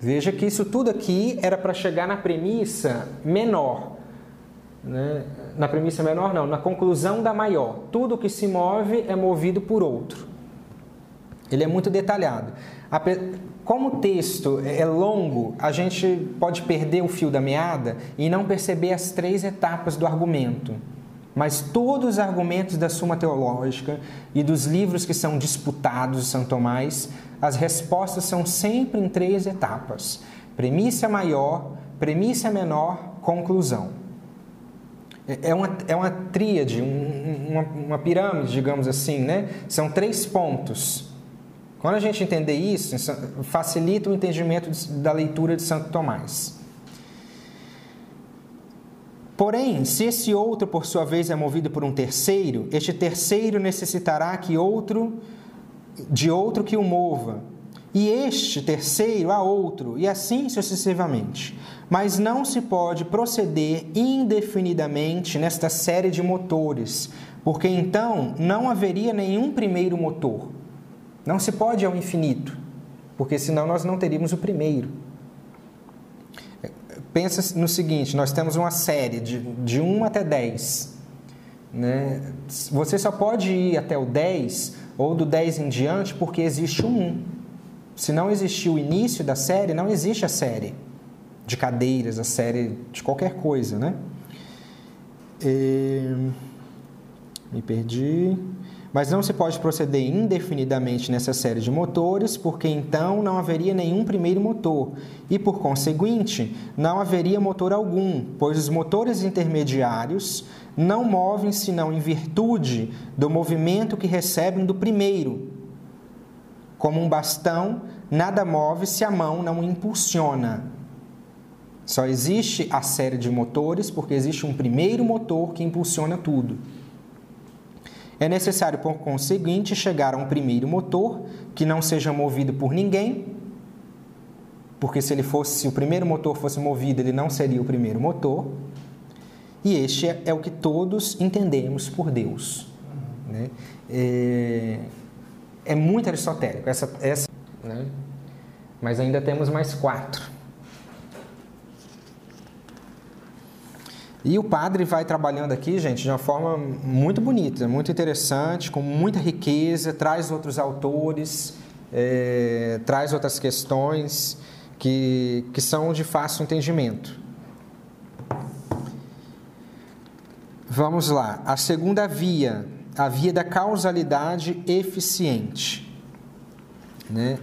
Veja que isso tudo aqui era para chegar na premissa menor. Né? Na premissa menor, não, na conclusão da maior. Tudo que se move é movido por outro. Ele é muito detalhado. Como o texto é longo, a gente pode perder o fio da meada e não perceber as três etapas do argumento. Mas todos os argumentos da Suma Teológica e dos livros que são disputados de São Tomás as respostas são sempre em três etapas: premissa maior, premissa menor, conclusão. É, é uma, é uma tríade, um, uma, uma pirâmide, digamos assim, né? São três pontos. Quando a gente entender isso, facilita o entendimento da leitura de Santo Tomás. Porém, se esse outro, por sua vez, é movido por um terceiro, este terceiro necessitará que outro de outro que o mova, e este terceiro a outro, e assim sucessivamente. Mas não se pode proceder indefinidamente nesta série de motores, porque então não haveria nenhum primeiro motor. Não se pode ao infinito, porque senão nós não teríamos o primeiro. Pensa no seguinte: nós temos uma série de, de 1 até 10. Né? Você só pode ir até o 10 ou do 10 em diante porque existe um 1. Se não existir o início da série, não existe a série de cadeiras, a série de qualquer coisa, né? E... Me perdi. Mas não se pode proceder indefinidamente nessa série de motores, porque então não haveria nenhum primeiro motor e, por conseguinte, não haveria motor algum, pois os motores intermediários não movem senão em virtude do movimento que recebem do primeiro. Como um bastão, nada move se a mão não o impulsiona. Só existe a série de motores porque existe um primeiro motor que impulsiona tudo. É necessário, por conseguinte, chegar a um primeiro motor que não seja movido por ninguém, porque se ele fosse, se o primeiro motor fosse movido, ele não seria o primeiro motor. E este é, é o que todos entendemos por Deus. Né? É, é, muito aristotélico, essa, essa, né? mas ainda temos mais quatro. E o padre vai trabalhando aqui, gente, de uma forma muito bonita, muito interessante, com muita riqueza, traz outros autores, é, traz outras questões que, que são de fácil entendimento. Vamos lá. A segunda via, a via da causalidade eficiente. Né?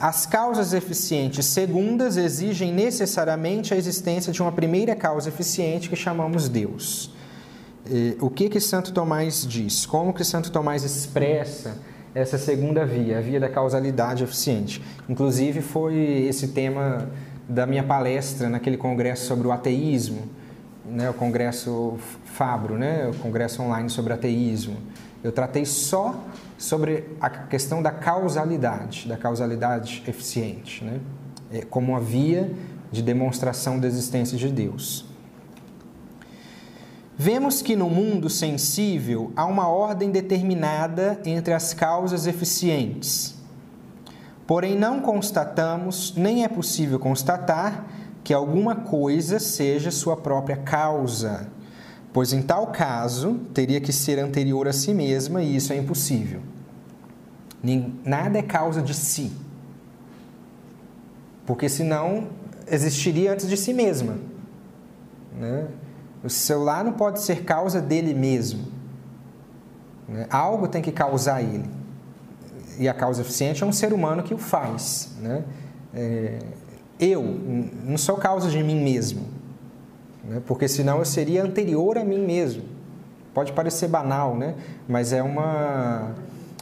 As causas eficientes segundas exigem necessariamente a existência de uma primeira causa eficiente que chamamos Deus. O que que Santo Tomás diz? Como que Santo Tomás expressa essa segunda via, a via da causalidade eficiente? Inclusive foi esse tema da minha palestra naquele congresso sobre o ateísmo, né, o congresso Fabro, né, o congresso online sobre ateísmo. Eu tratei só sobre a questão da causalidade, da causalidade eficiente, né, é, como uma via de demonstração da existência de Deus. Vemos que no mundo sensível há uma ordem determinada entre as causas eficientes. Porém, não constatamos, nem é possível constatar, que alguma coisa seja sua própria causa, pois em tal caso teria que ser anterior a si mesma e isso é impossível. Nada é causa de si, porque senão existiria antes de si mesma. Né? O celular não pode ser causa dele mesmo. Né? Algo tem que causar ele. E a causa eficiente é um ser humano que o faz. Né? É, eu, não sou causa de mim mesmo, né? porque senão eu seria anterior a mim mesmo. Pode parecer banal, né? mas é uma.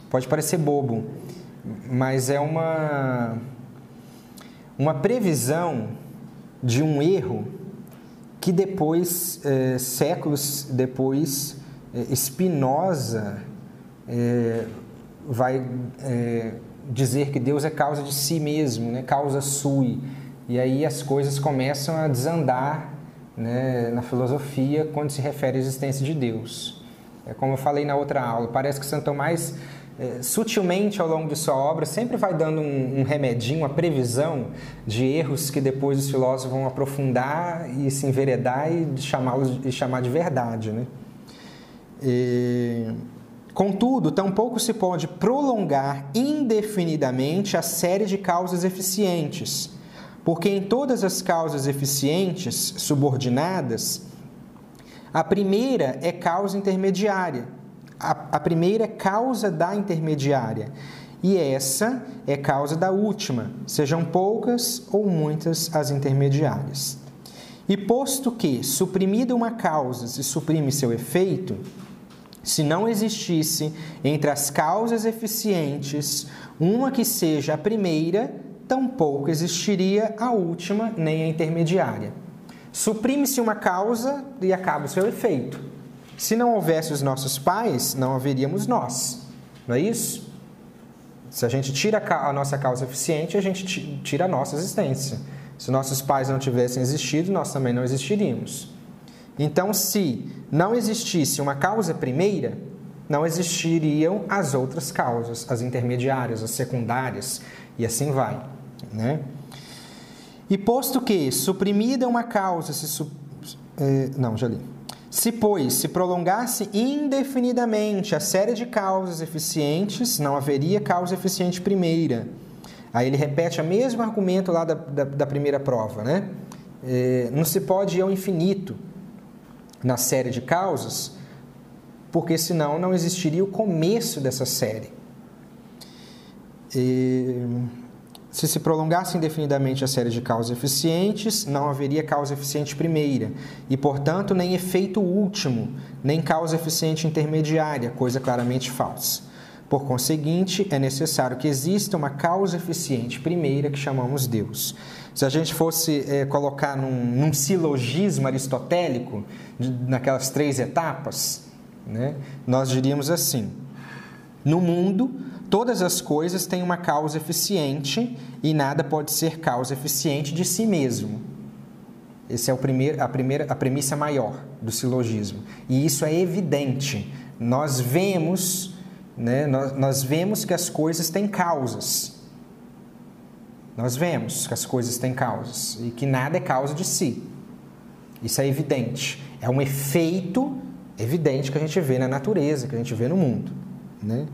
Pode parecer bobo, mas é uma. Uma previsão de um erro que depois, é, séculos depois, é, Spinoza é, vai é, dizer que Deus é causa de si mesmo, né? causa sui. E aí as coisas começam a desandar né, na filosofia quando se refere à existência de Deus. É como eu falei na outra aula, parece que Santo Tomás, é, sutilmente ao longo de sua obra, sempre vai dando um, um remedinho, uma previsão de erros que depois os filósofos vão aprofundar e se enveredar e chamá-los e chamar de verdade. Né? E... Contudo, tampouco se pode prolongar indefinidamente a série de causas eficientes porque em todas as causas eficientes subordinadas, a primeira é causa intermediária, a, a primeira é causa da intermediária, e essa é causa da última, sejam poucas ou muitas as intermediárias. E posto que, suprimida uma causa, se suprime seu efeito, se não existisse entre as causas eficientes uma que seja a primeira, tampouco existiria a última nem a intermediária. Suprime-se uma causa e acaba o seu efeito. Se não houvesse os nossos pais, não haveríamos nós. Não é isso? Se a gente tira a nossa causa eficiente, a gente tira a nossa existência. Se nossos pais não tivessem existido, nós também não existiríamos. Então, se não existisse uma causa primeira, não existiriam as outras causas, as intermediárias, as secundárias, e assim vai. Né? E posto que suprimida uma causa, se su... eh, não, já li. Se, pois, se prolongasse indefinidamente a série de causas eficientes, não haveria causa eficiente primeira. Aí ele repete o mesmo argumento lá da, da, da primeira prova, né? É, não se pode ir ao infinito na série de causas, porque senão não existiria o começo dessa série. E, se se prolongasse indefinidamente a série de causas eficientes, não haveria causa eficiente primeira, e, portanto, nem efeito último, nem causa eficiente intermediária, coisa claramente falsa. Por conseguinte, é necessário que exista uma causa eficiente primeira que chamamos Deus. Se a gente fosse é, colocar num, num, silogismo aristotélico, de, naquelas três etapas, né, nós diríamos assim: no mundo, todas as coisas têm uma causa eficiente e nada pode ser causa eficiente de si mesmo. Essa é o primeiro, a, primeira, a premissa maior do silogismo. E isso é evidente. Nós vemos, né, nós, nós vemos que as coisas têm causas. Nós vemos que as coisas têm causas e que nada é causa de si. Isso é evidente. É um efeito evidente que a gente vê na natureza, que a gente vê no mundo. Né?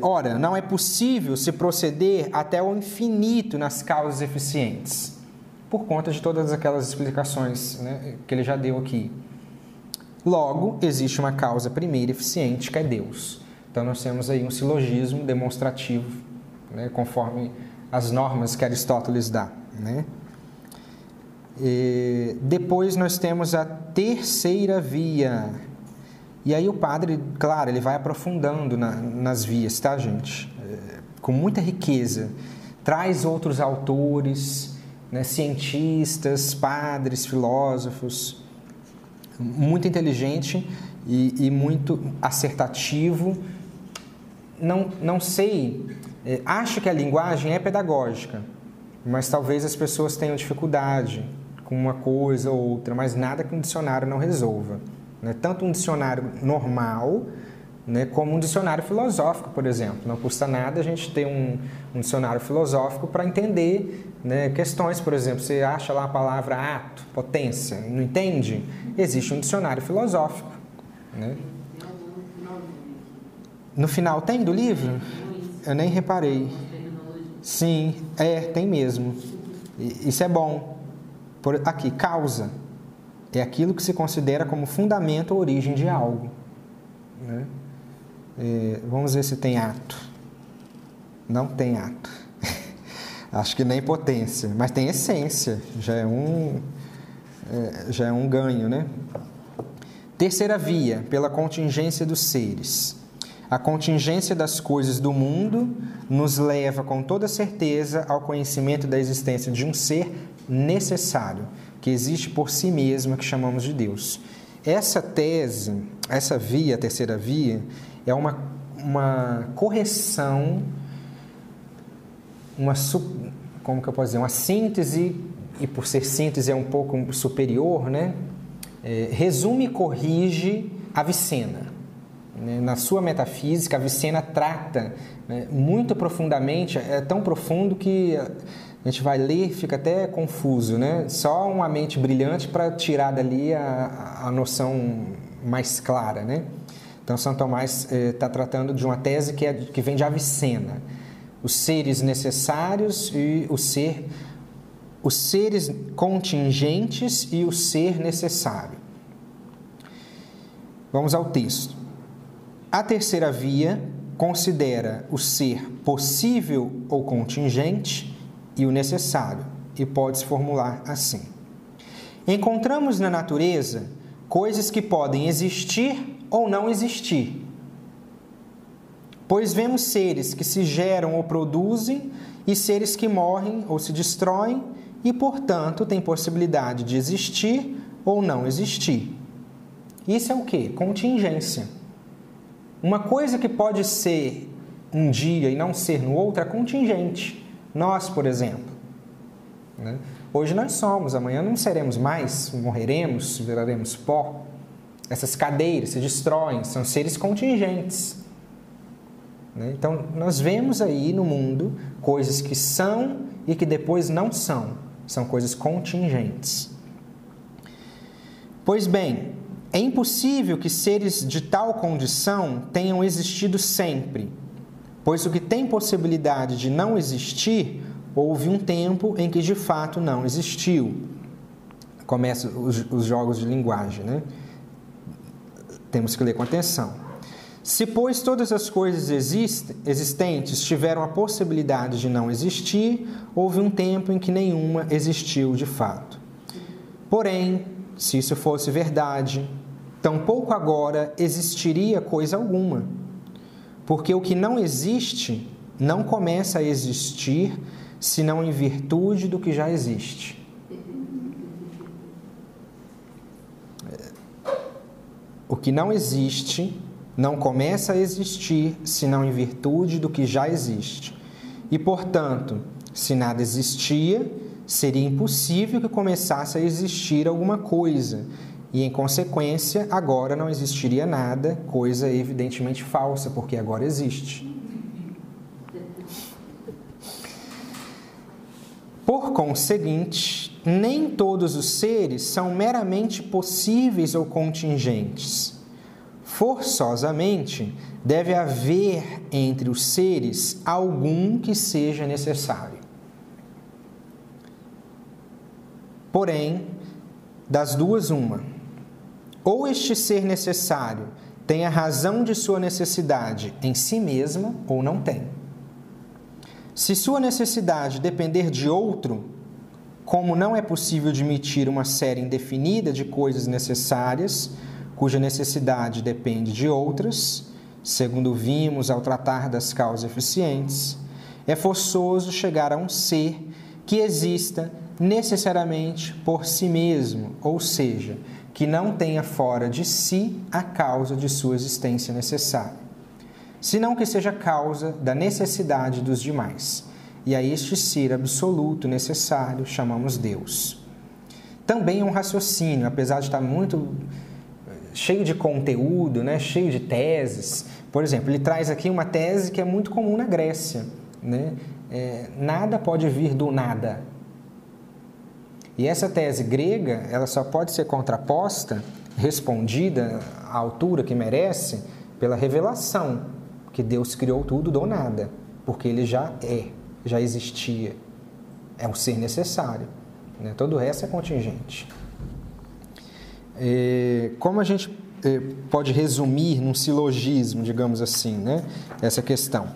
Ora, não é possível se proceder até o infinito nas causas eficientes, por conta de todas aquelas explicações né, que ele já deu aqui. Logo, existe uma causa primeira eficiente, que é Deus. Então, nós temos aí um silogismo demonstrativo, né, conforme as normas que Aristóteles dá. Né? E depois nós temos a terceira via, e aí o padre, claro, ele vai aprofundando na, nas vias, tá, gente? É, com muita riqueza. Traz outros autores, né, cientistas, padres, filósofos. Muito inteligente e, e muito acertativo. Não, não sei, é, acho que a linguagem é pedagógica, mas talvez as pessoas tenham dificuldade com uma coisa ou outra, mas nada que um dicionário não resolva. Né? Tanto um dicionário normal, né, como um dicionário filosófico, por exemplo. Não custa nada a gente ter um, um dicionário filosófico para entender né, questões, por exemplo, você acha lá a palavra ato, potência, não entende? Existe um dicionário filosófico. Né? No final tem do livro? Eu nem reparei. Sim, é, tem mesmo. Isso é bom. Por, aqui, causa é aquilo que se considera como fundamento ou origem de algo. Né? É, vamos ver se tem ato. Não tem ato. Acho que nem potência, mas tem essência. Já é um, é, já é um ganho, né? Terceira via, pela contingência dos seres. A contingência das coisas do mundo nos leva com toda certeza ao conhecimento da existência de um ser necessário que existe por si mesma, que chamamos de Deus. Essa tese, essa via, a terceira via, é uma, uma correção, uma, como que eu posso dizer, uma síntese, e por ser síntese é um pouco superior, né? É, resume e corrige a Vicena. Né? Na sua metafísica, a Vicena trata né, muito profundamente, é tão profundo que a gente vai ler fica até confuso, né? Só uma mente brilhante para tirar dali a, a noção mais clara, né? Então, São Tomás está eh, tá tratando de uma tese que, é, que vem de Avicena. Os seres necessários e o ser... Os seres contingentes e o ser necessário. Vamos ao texto. A terceira via considera o ser possível ou contingente e o necessário, e pode se formular assim: Encontramos na natureza coisas que podem existir ou não existir. Pois vemos seres que se geram ou produzem e seres que morrem ou se destroem e, portanto, têm possibilidade de existir ou não existir. Isso é o que? Contingência. Uma coisa que pode ser um dia e não ser no outro é contingente. Nós, por exemplo. Né? Hoje nós somos, amanhã não seremos mais, morreremos, viraremos pó. essas cadeiras se destroem, são seres contingentes. Né? Então, nós vemos aí no mundo coisas que são e que depois não são, são coisas contingentes. Pois bem, é impossível que seres de tal condição tenham existido sempre, pois o que tem possibilidade de não existir, houve um tempo em que de fato não existiu. Começa os, os jogos de linguagem, né? Temos que ler com atenção. Se, pois, todas as coisas existentes tiveram a possibilidade de não existir, houve um tempo em que nenhuma existiu de fato. Porém, se isso fosse verdade, tampouco agora existiria coisa alguma, porque o que não existe não começa a existir senão em virtude do que já existe. O que não existe não começa a existir senão em virtude do que já existe. E, portanto, se nada existia, seria impossível que começasse a existir alguma coisa, e em consequência, agora não existiria nada, coisa evidentemente falsa, porque agora existe. Por conseguinte, nem todos os seres são meramente possíveis ou contingentes. Forçosamente, deve haver entre os seres algum que seja necessário. Porém, das duas, uma. Ou este ser necessário tem a razão de sua necessidade em si mesma, ou não tem. Se sua necessidade depender de outro, como não é possível admitir uma série indefinida de coisas necessárias, cuja necessidade depende de outras, segundo vimos ao tratar das causas eficientes, é forçoso chegar a um ser que exista necessariamente por si mesmo, ou seja, que não tenha fora de si a causa de sua existência necessária, senão que seja causa da necessidade dos demais. E a este ser absoluto necessário chamamos Deus. Também é um raciocínio, apesar de estar muito eh, cheio de conteúdo, né, cheio de teses. Por exemplo, ele traz aqui uma tese que é muito comum na Grécia. Né? É, nada pode vir do nada. E essa tese grega, ela só pode ser contraposta, respondida à altura que merece, pela revelação que Deus criou tudo do nada, porque ele já é, já existia. É um ser necessário. Né? Todo o resto é contingente. E, como a gente eh, pode resumir num silogismo, digamos assim, né? essa questão?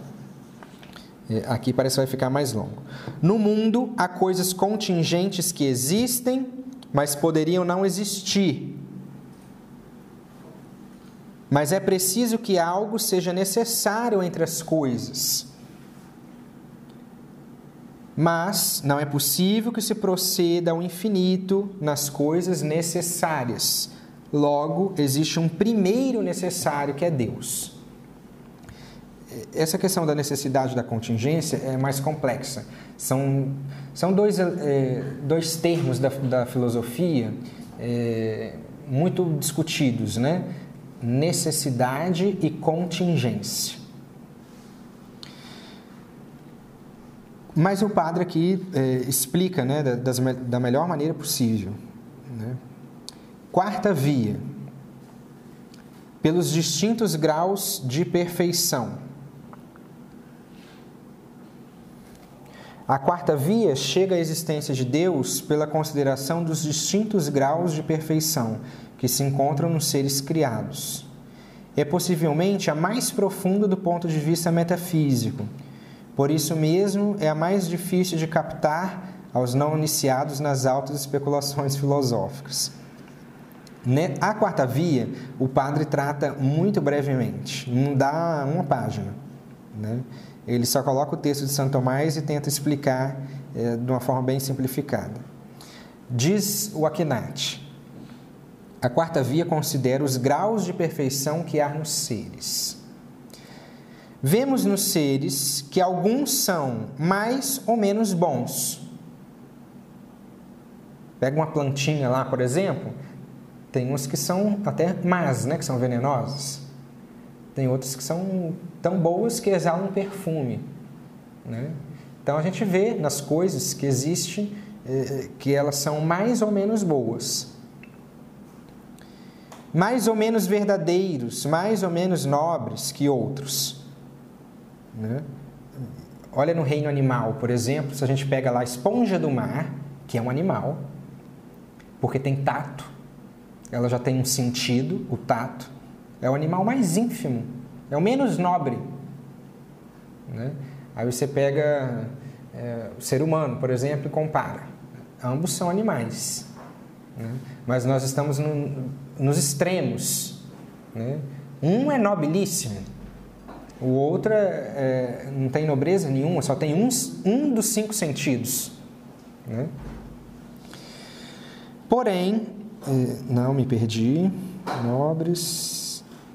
É, aqui parece que vai ficar mais longo. No mundo há coisas contingentes que existem, mas poderiam não existir. Mas é preciso que algo seja necessário entre as coisas. Mas não é possível que se proceda ao infinito nas coisas necessárias. Logo, existe um primeiro necessário que é Deus essa questão da necessidade da contingência é mais complexa. São, são dois, é, dois termos da, da filosofia é, muito discutidos, né? Necessidade e contingência. Mas o padre aqui é, explica né, da, melhor maneira possível. Né? Quarta via, pelos distintos graus de perfeição A quarta via chega à existência de Deus pela consideração dos distintos graus de perfeição que se encontram nos seres criados. É possivelmente a mais profunda do ponto de vista metafísico. Por isso mesmo, é a mais difícil de captar aos não iniciados nas altas especulações filosóficas. A quarta via, o padre trata muito brevemente, não dá uma página. Né? Ele só coloca o texto de Santo Tomás e tenta explicar é, de uma forma bem simplificada. Diz o Aquinate, a quarta via considera os graus de perfeição que há nos seres. Vemos nos seres que alguns são mais ou menos bons. Pega uma plantinha lá, por exemplo, Tem umas que são até más, né? Que são venenosas. Tem outras que são tão boas que exalam um perfume. Né? Então a gente vê nas coisas que existem eh, que elas são mais ou menos boas. Mais ou menos verdadeiros, mais ou menos nobres que outros. Né? Olha no reino animal, por exemplo, se a gente pega lá a esponja do mar, que é um animal, porque tem tato, ela já tem um sentido, o tato, é o animal mais ínfimo, é o menos nobre. Né? Aí você pega é, o ser humano, por exemplo, e compara. Ambos são animais, né? mas nós estamos no, nos extremos. Né? Um é nobilíssimo, o outro é, é, não tem nobreza nenhuma, só tem um, um dos cinco sentidos. Né? Porém, é, não me perdi, nobres.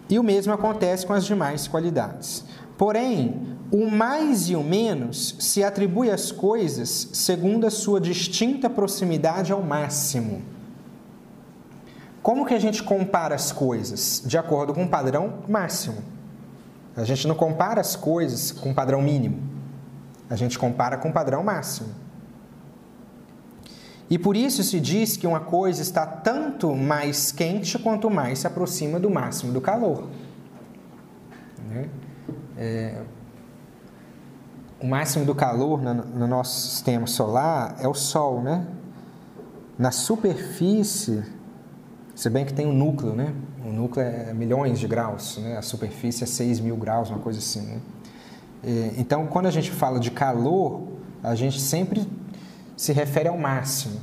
E o mesmo acontece com as demais qualidades. Porém, o mais e o menos se atribui às coisas segundo a sua distinta proximidade ao máximo. Como que a gente compara as coisas? De acordo com um padrão máximo. A gente não compara as coisas com um padrão mínimo. A gente compara com um padrão máximo. E por isso se diz que uma coisa está tanto mais quente quanto mais se aproxima do máximo do calor. Né? É, o máximo do calor no, no, nosso sistema solar é o Sol, né? Na superfície, se bem que tem um núcleo, né? O núcleo é milhões de graus, né? A superfície é 6 mil graus, uma coisa assim, né? É, então, quando a gente fala de calor, a gente sempre se refere ao máximo.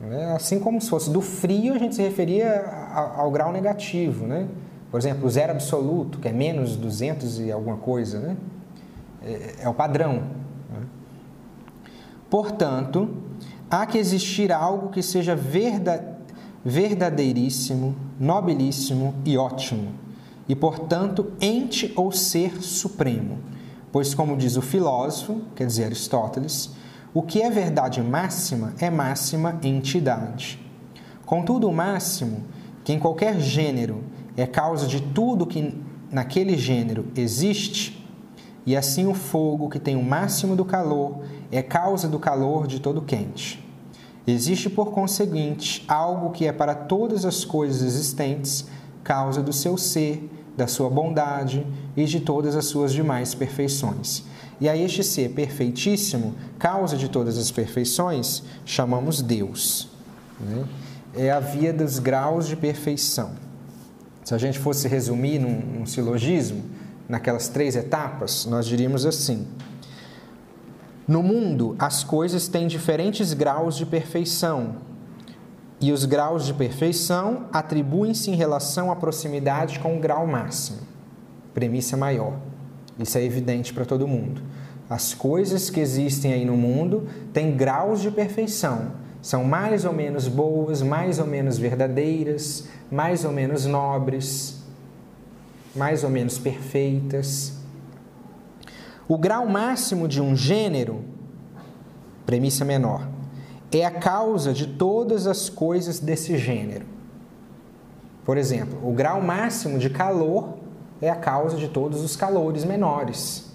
Né? Assim como se fosse do frio, a gente se referia ao, ao grau negativo, né? Por exemplo, o zero absoluto, que é menos 200 e alguma coisa, né? É, é o padrão. Né? Portanto, há que existir algo que seja verdadeiríssimo, nobilíssimo e ótimo, e portanto ente ou ser supremo. Pois, como diz o filósofo, quer dizer Aristóteles, o que é verdade máxima é máxima entidade. Contudo, o máximo, que em qualquer gênero é causa de tudo que naquele gênero existe, e assim o fogo, que tem o máximo do calor, é causa do calor de todo quente. Existe, por conseguinte, algo que é para todas as coisas existentes causa do seu ser, da sua bondade e de todas as suas demais perfeições. E a este ser perfeitíssimo, causa de todas as perfeições, chamamos Deus. Né? É a via dos graus de perfeição. Se a gente fosse resumir num, num silogismo, naquelas três etapas, nós diríamos assim: No mundo, as coisas têm diferentes graus de perfeição, e os graus de perfeição atribuem-se em relação à proximidade com o grau máximo, premissa maior. Isso é evidente para todo mundo. As coisas que existem aí no mundo têm graus de perfeição. São mais ou menos boas, mais ou menos verdadeiras, mais ou menos nobres mais ou menos perfeitas. O grau máximo de um gênero, premissa menor, é a causa de todas as coisas desse gênero. Por exemplo, o grau máximo de calor é a causa de todos os calores menores.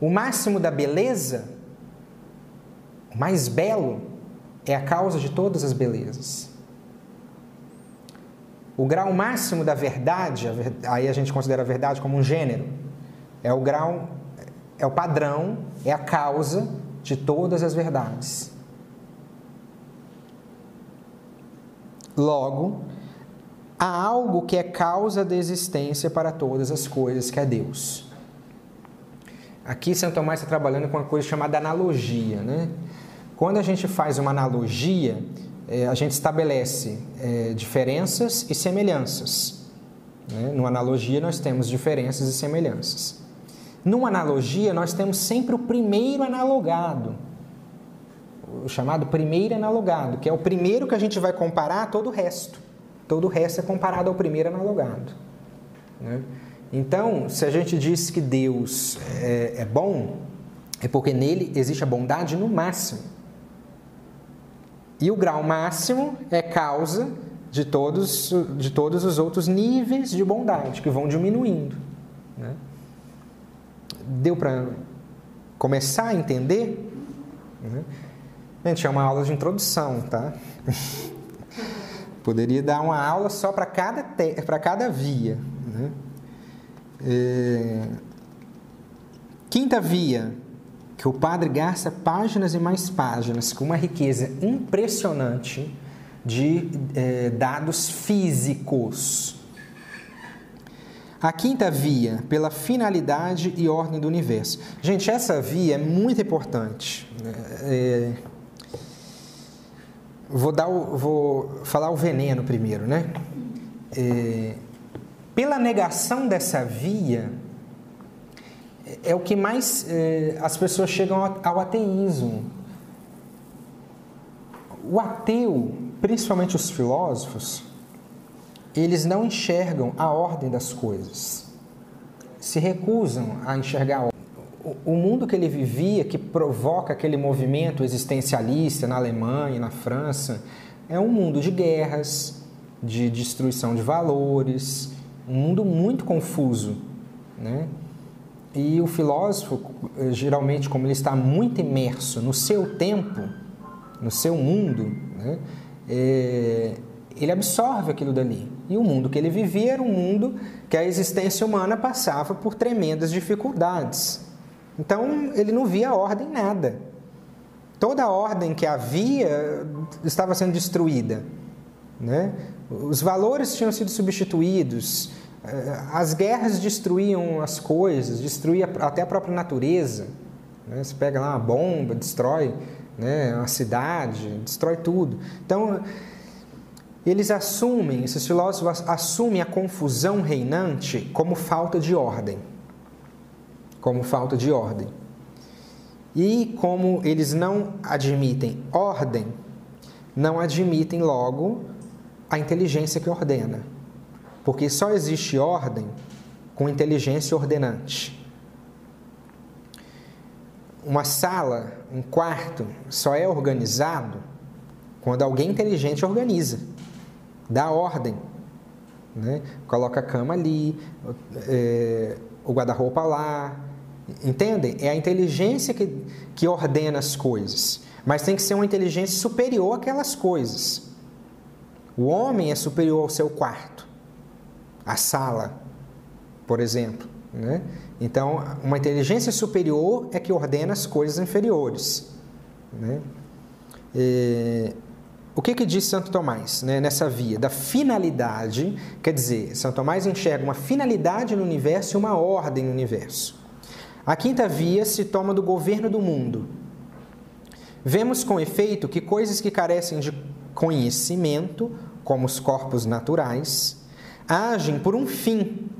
O máximo da beleza, o mais belo, é a causa de todas as belezas. O grau máximo da verdade, aí a gente considera a verdade como um gênero, é o grau, é o padrão, é a causa de todas as verdades. Logo, há algo que é causa da existência para todas as coisas, que é Deus. Aqui Santo Tomás está trabalhando com uma coisa chamada analogia. Né? Quando a gente faz uma analogia, é, a gente estabelece é, diferenças e semelhanças. Né? Numa analogia, nós temos diferenças e semelhanças. Numa analogia, nós temos sempre o primeiro analogado, o chamado primeiro analogado, que é o primeiro que a gente vai comparar a todo o resto. Todo o resto é comparado ao primeiro analogado. Né? Então, se a gente diz que Deus é, é bom, é porque nele existe a bondade no máximo. E o grau máximo é causa de todos, de todos os outros níveis de bondade que vão diminuindo. Né? Deu para começar a entender? Né? Gente, é uma aula de introdução, tá? Poderia dar uma aula só para cada, para cada via. Né? É... Quinta via, que o padre gasta páginas e mais páginas com uma riqueza impressionante de é, dados físicos. A quinta via, pela finalidade e ordem do universo. Gente, essa via é muito importante. É, vou, dar o, vou falar o veneno primeiro, né? É, pela negação dessa via, é o que mais é, as pessoas chegam ao ateísmo. O ateu, principalmente os filósofos, eles não enxergam a ordem das coisas, se recusam a enxergar o mundo que ele vivia, que provoca aquele movimento existencialista na Alemanha, na França, é um mundo de guerras, de destruição de valores, um mundo muito confuso, né? E o filósofo, geralmente, como ele está muito imerso no seu tempo, no seu mundo, né? É, ele absorve aquilo dali. E o mundo que ele vivia era um mundo que a existência humana passava por tremendas dificuldades. Então ele não via ordem nada. Toda a ordem que havia estava sendo destruída. Né? Os valores tinham sido substituídos, eh, as guerras destruíam as coisas, destruía até a própria natureza. Né? Você pega lá uma bomba, destrói né? uma cidade, destrói tudo. Então, eles assumem, esses filósofos assumem a confusão reinante como falta de ordem. Como falta de ordem. E como eles não admitem ordem, não admitem logo a inteligência que ordena. Porque só existe ordem com inteligência ordenante. Uma sala, um quarto, só é organizado quando alguém inteligente organiza dá ordem. Né? Coloca a cama ali, é, o guarda-roupa lá. Entendem? É a inteligência que, que ordena as coisas. Mas tem que ser uma inteligência superior àquelas coisas. O homem é superior ao seu quarto, à sala, por exemplo. Né? Então, uma inteligência superior é que ordena as coisas inferiores. Né? É, o que, que diz Santo Tomás né, nessa via? Da finalidade, quer dizer, Santo Tomás enxerga uma finalidade no universo e uma ordem no universo. A quinta via se toma do governo do mundo. Vemos com efeito que coisas que carecem de conhecimento, como os corpos naturais, agem por um fim.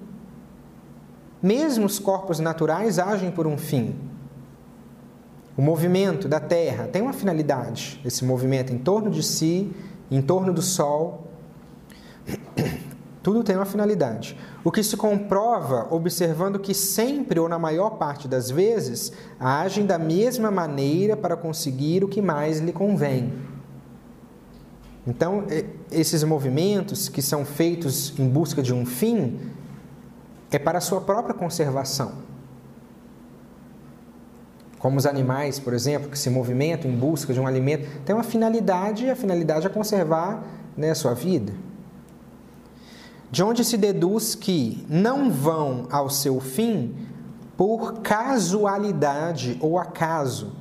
Mesmo os corpos naturais agem por um fim. O movimento da Terra tem uma finalidade, esse movimento em torno de si, em torno do Sol. Tudo tem uma finalidade. O que se comprova observando que sempre ou na maior parte das vezes agem da mesma maneira para conseguir o que mais lhe convém. Então, esses movimentos que são feitos em busca de um fim é para a sua própria conservação como os animais, por exemplo, que se movimentam em busca de um alimento, tem uma finalidade e a finalidade é conservar né, a sua vida. De onde se deduz que não vão ao seu fim por casualidade ou acaso,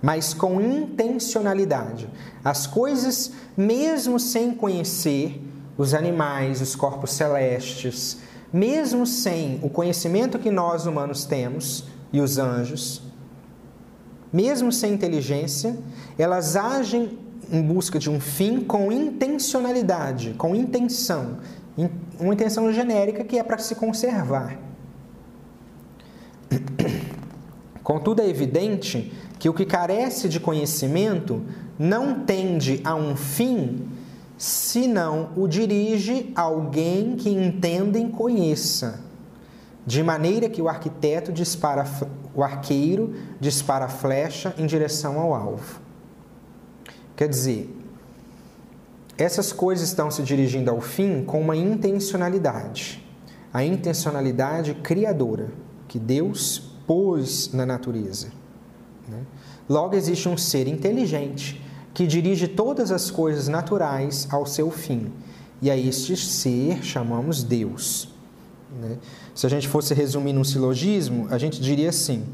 mas com intencionalidade. As coisas, mesmo sem conhecer os animais, os corpos celestes, mesmo sem o conhecimento que nós humanos temos e os anjos, mesmo sem inteligência, elas agem em busca de um fim com intencionalidade, com intenção, uma intenção genérica que é para se conservar. Contudo, é evidente que o que carece de conhecimento não tende a um fim, senão o dirige alguém que entenda e conheça, de maneira que o arquiteto dispara o arqueiro dispara a flecha em direção ao alvo. Quer dizer, essas coisas estão se dirigindo ao fim com uma intencionalidade. A intencionalidade criadora que Deus pôs na natureza. Né? Logo, existe um ser inteligente que dirige todas as coisas naturais ao seu fim. E a este ser chamamos Deus. Né? Se a gente fosse resumir num silogismo, a gente diria assim: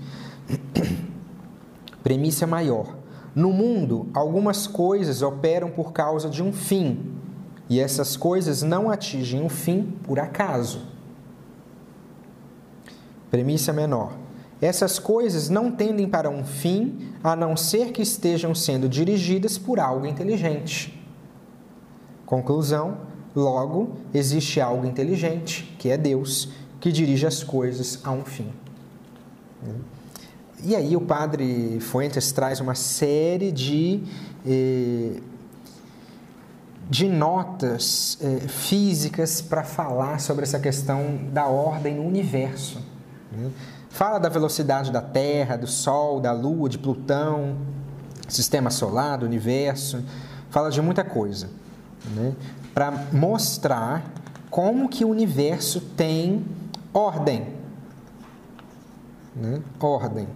premissa maior. No mundo, algumas coisas operam por causa de um fim, e essas coisas não atingem um fim por acaso. Premissa menor. Essas coisas não tendem para um fim a não ser que estejam sendo dirigidas por algo inteligente. Conclusão: logo, existe algo inteligente, que é Deus, que dirige as coisas a um fim. E aí o padre Fuentes traz uma série de, eh, de notas eh, físicas para falar sobre essa questão da ordem no universo. Né? Fala da velocidade da Terra, do Sol, da Lua, de Plutão, sistema solar, do universo. Fala de muita coisa. Né? Para mostrar como que o universo tem ordem. Né? Ordem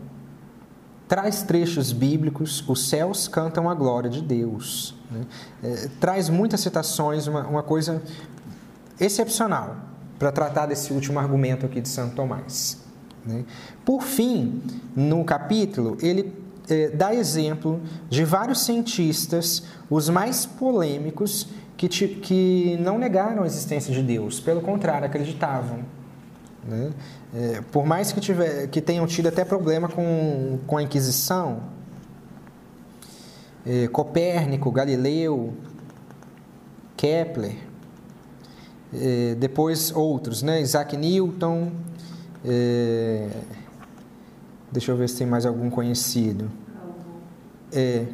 traz trechos bíblicos, os céus cantam a glória de Deus. Né? É, traz muitas citações, uma, uma coisa excepcional para tratar desse último argumento aqui de Santo Tomás. Né? Por fim, no capítulo, ele é, dá exemplo de vários cientistas, os mais polêmicos, que, que não negaram a existência de Deus, pelo contrário, acreditavam. Né? É, por mais que, tiver, que tenham tido até problema com, com a Inquisição, é, Copérnico, Galileu, Kepler, é, depois outros, né? Isaac Newton, é, deixa eu ver se tem mais algum conhecido. É,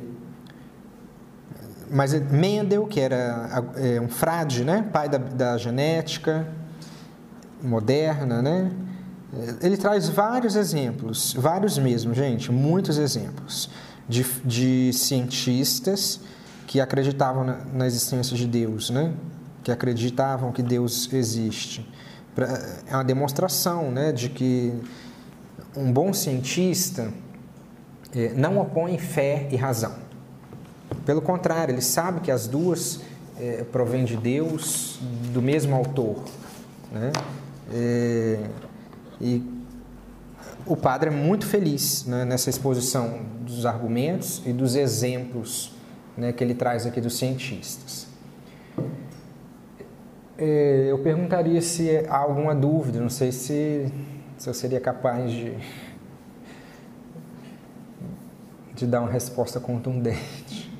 mas Mendel, que era é, um frade, né? pai da, da genética, moderna, né? Ele traz vários exemplos, vários mesmo, gente, muitos exemplos de, de cientistas que acreditavam na, na, existência de Deus, né? Que acreditavam que Deus existe. É uma demonstração, né, de que um bom cientista é, não opõe fé e razão. Pelo contrário, ele sabe que as duas é, provêm de Deus, do mesmo autor, né? É, e o padre é muito feliz né, nessa exposição dos argumentos e dos exemplos né, que ele traz aqui dos cientistas. É, eu perguntaria se há alguma dúvida, não sei se, se eu seria capaz de, de dar uma resposta contundente.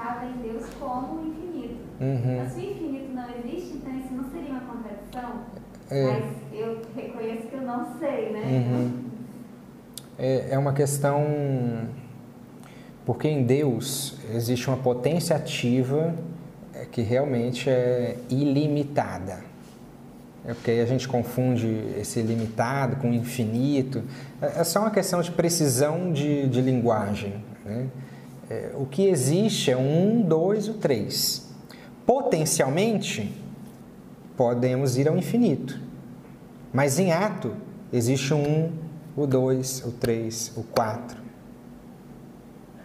pensava em Deus como infinito. Uhum. Mas se o infinito não existe, então isso não seria uma contradição? É. Mas eu reconheço que eu não sei, né? Uhum. É, é uma questão. Porque em Deus existe uma potência ativa é, que realmente é ilimitada. É porque aí a gente confunde esse limitado com infinito. É, é só uma questão de precisão de, de linguagem. Né? é, o que existe é um, dois ou três. Potencialmente, podemos ir ao infinito. Mas em ato, existe um, o dois, o três, o quatro.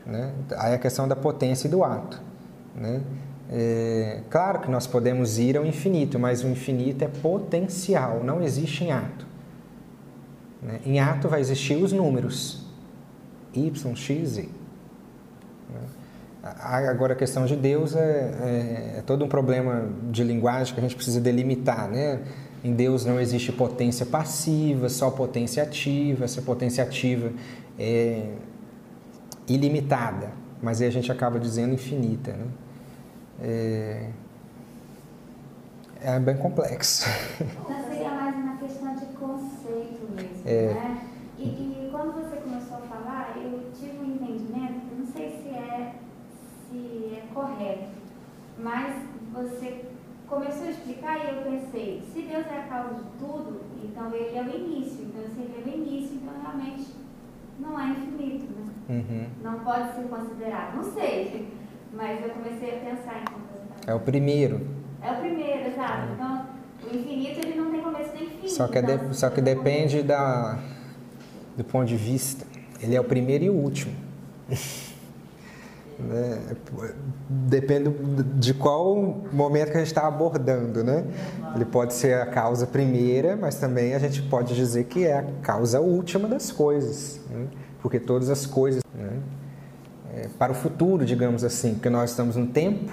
Né? Aí a questão da potência e do ato. Né? É, claro que nós podemos ir ao infinito, mas o infinito é potencial, não existe em ato. Né? Em ato vai existir os números y, x, e. Agora, a questão de Deus é, é, é, todo um problema de linguagem que a gente precisa delimitar, né? Em Deus não existe potência passiva, só potência ativa. Essa potência ativa é ilimitada, mas aí a gente acaba dizendo infinita, né? É, é bem complexo. Então seria mais uma questão de conceito mesmo, é. né? E, e quando você começou a falar, eu tive um entendimento, não sei se é se é correto, Mas você começou a explicar e eu pensei, se Deus é a causa de tudo, então ele é o início. Então se ele é o início, então realmente não é infinito, né? Uhum. Não pode ser considerado. Não sei, mas eu comecei a pensar em É o primeiro. É o primeiro, exato. Então, o infinito ele não tem começo nem fim. Só que, é então, de, só que depende da, do ponto de vista. Ele é o primeiro e o último. Né? Depende de qual momento que a gente está abordando, né? Ele pode ser a causa primeira, mas também a gente pode dizer que é a causa última das coisas, né? porque todas as coisas, né? é para o futuro, digamos assim, porque nós estamos no tempo,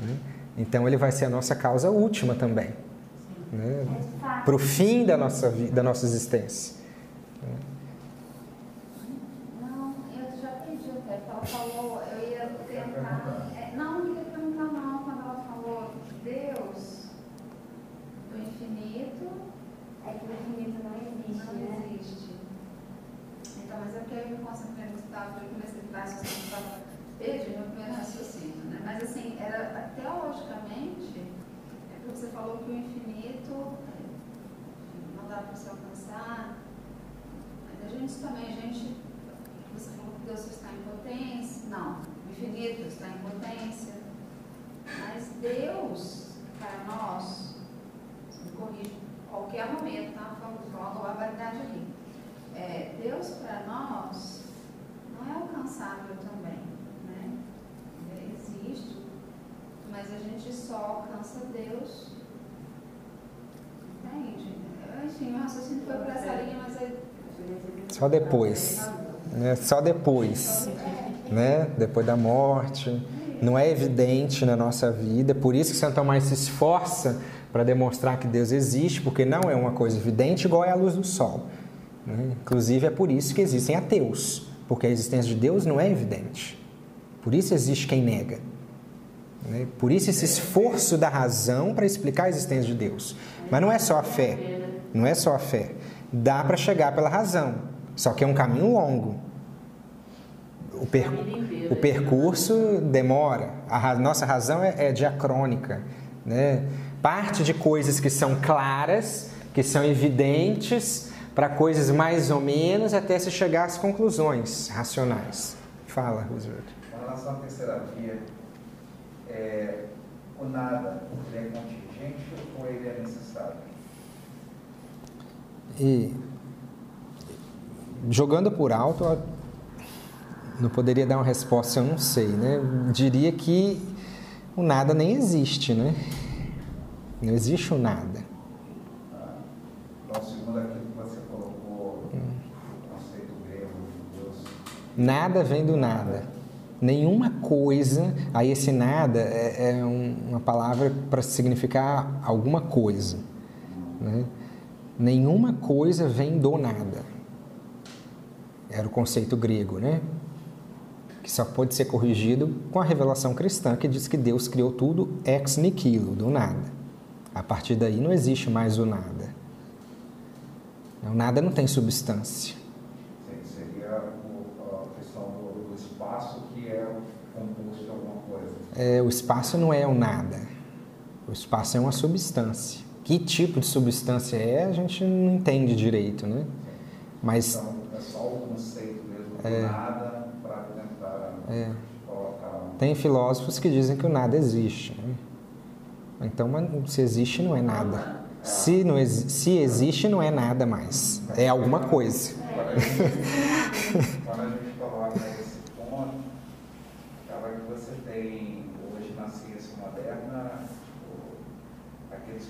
né? então ele vai ser a nossa causa última também, né? para o fim da nossa da nossa existência. Falou que o infinito não dá para se alcançar. Mas a gente também, a gente, você falou que Deus está em potência. Não, o infinito está em potência. Mas Deus, para nós, me corrige qualquer momento, tá? Falando uma globalidade ali. É, Deus para nós não é alcançável também. Né? Ele existe, mas a gente só alcança Deus raciocínio foi para essa linha, mas Só depois. Né? Só depois. Né? Depois da morte. Não é evidente na nossa vida. Por isso que Santo Tomás se esforça para demonstrar que Deus existe, porque não é uma coisa evidente igual é a luz do sol. Né? Inclusive é por isso que existem ateus, porque a existência de Deus não é evidente. Por isso existe quem nega. Né? Por isso esse esforço da razão para explicar a existência de Deus. Mas não é só a fé, não é só a fé. Dá para chegar pela razão, só que é um caminho longo. O, per... o percurso demora. A nossa razão é, é diacrônica. Né? Parte de coisas que são claras, que são evidentes, para coisas mais ou menos, até se chegar às conclusões racionais. Fala, Roosevelt. Com relação à terceira via, é, o nada ele é contingente ou ele é necessário? E jogando por alto, não poderia dar uma resposta, eu não sei, né? Diria que o nada nem existe, né? Não existe o nada. Ah, então, segundo aquilo que você colocou, hum. o conceito grego de Deus. Nada vem do nada nenhuma coisa, aí esse nada é, é um, uma palavra para significar alguma coisa. Né? Nenhuma coisa vem do nada. Era o conceito grego, né? Que só pode ser corrigido com a revelação cristã, que diz que Deus criou tudo ex nihilo, do nada. A partir daí não existe mais o nada. O nada não tem substância. É, o espaço não é o nada. O espaço é uma substância. Que tipo de substância é, a gente não entende direito, né? Mas... Então, é só o conceito mesmo é, nada para tentar é, colocar... Tem filósofos que dizem que o nada existe. Né? Então, se existe, não é nada. Se, não, se existe, não é nada mais. É alguma coisa.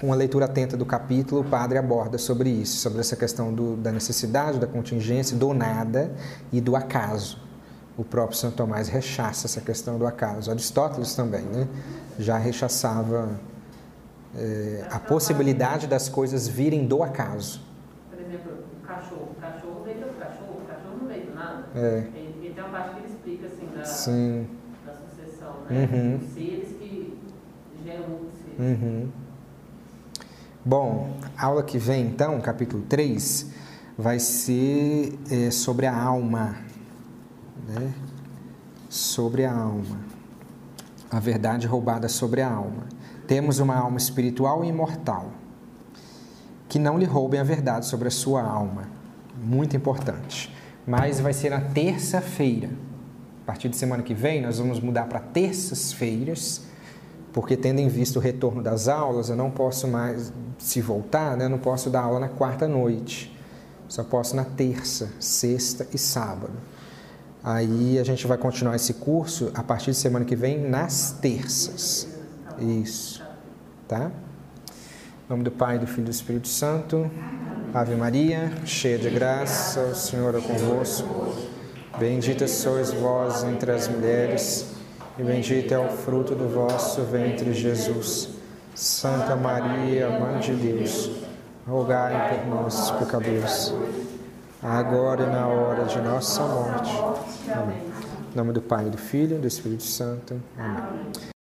com a leitura atenta do capítulo, o padre aborda sobre isso, sobre essa questão do, da necessidade, da contingência, do nada e do acaso. O próprio Santo Tomás rechaça essa questão do acaso. Aristóteles também, né? Já rechaçava é, a possibilidade das coisas virem do acaso. Por exemplo, o cachorro. O cachorro veio do cachorro, o cachorro não veio do nada. É. E, tem uma parte que ele explica assim da, Sim. da sucessão, né? Uhum. Seres que geram outros seres. Uhum. Bom, aula que vem, então, capítulo 3, vai ser é, sobre a alma. Né? Sobre a alma. A verdade roubada sobre a alma. Temos uma alma espiritual e imortal. Que não lhe roubem a verdade sobre a sua alma. Muito importante. Mas vai ser na terça-feira. A partir de semana que vem, nós vamos mudar para terças-feiras porque tendo em vista o retorno das aulas, eu não posso mais, se voltar, né, eu não posso dar aula na quarta noite, só posso na terça, sexta e sábado. Aí a gente vai continuar esse curso a partir de semana que vem nas terças. Isso. Tá? Em nome do Pai, do Filho e do Espírito Santo. Ave Maria, cheia de graça, o Senhor é convosco. Bendita sois vós entre as mulheres e bendito é o fruto do vosso ventre, Jesus. Santa Maria, Mãe de Deus, rogai por nós, pecadores, agora e na hora de nossa morte. Amém. Em nome do Pai, do Filho e do Espírito Santo. Amém.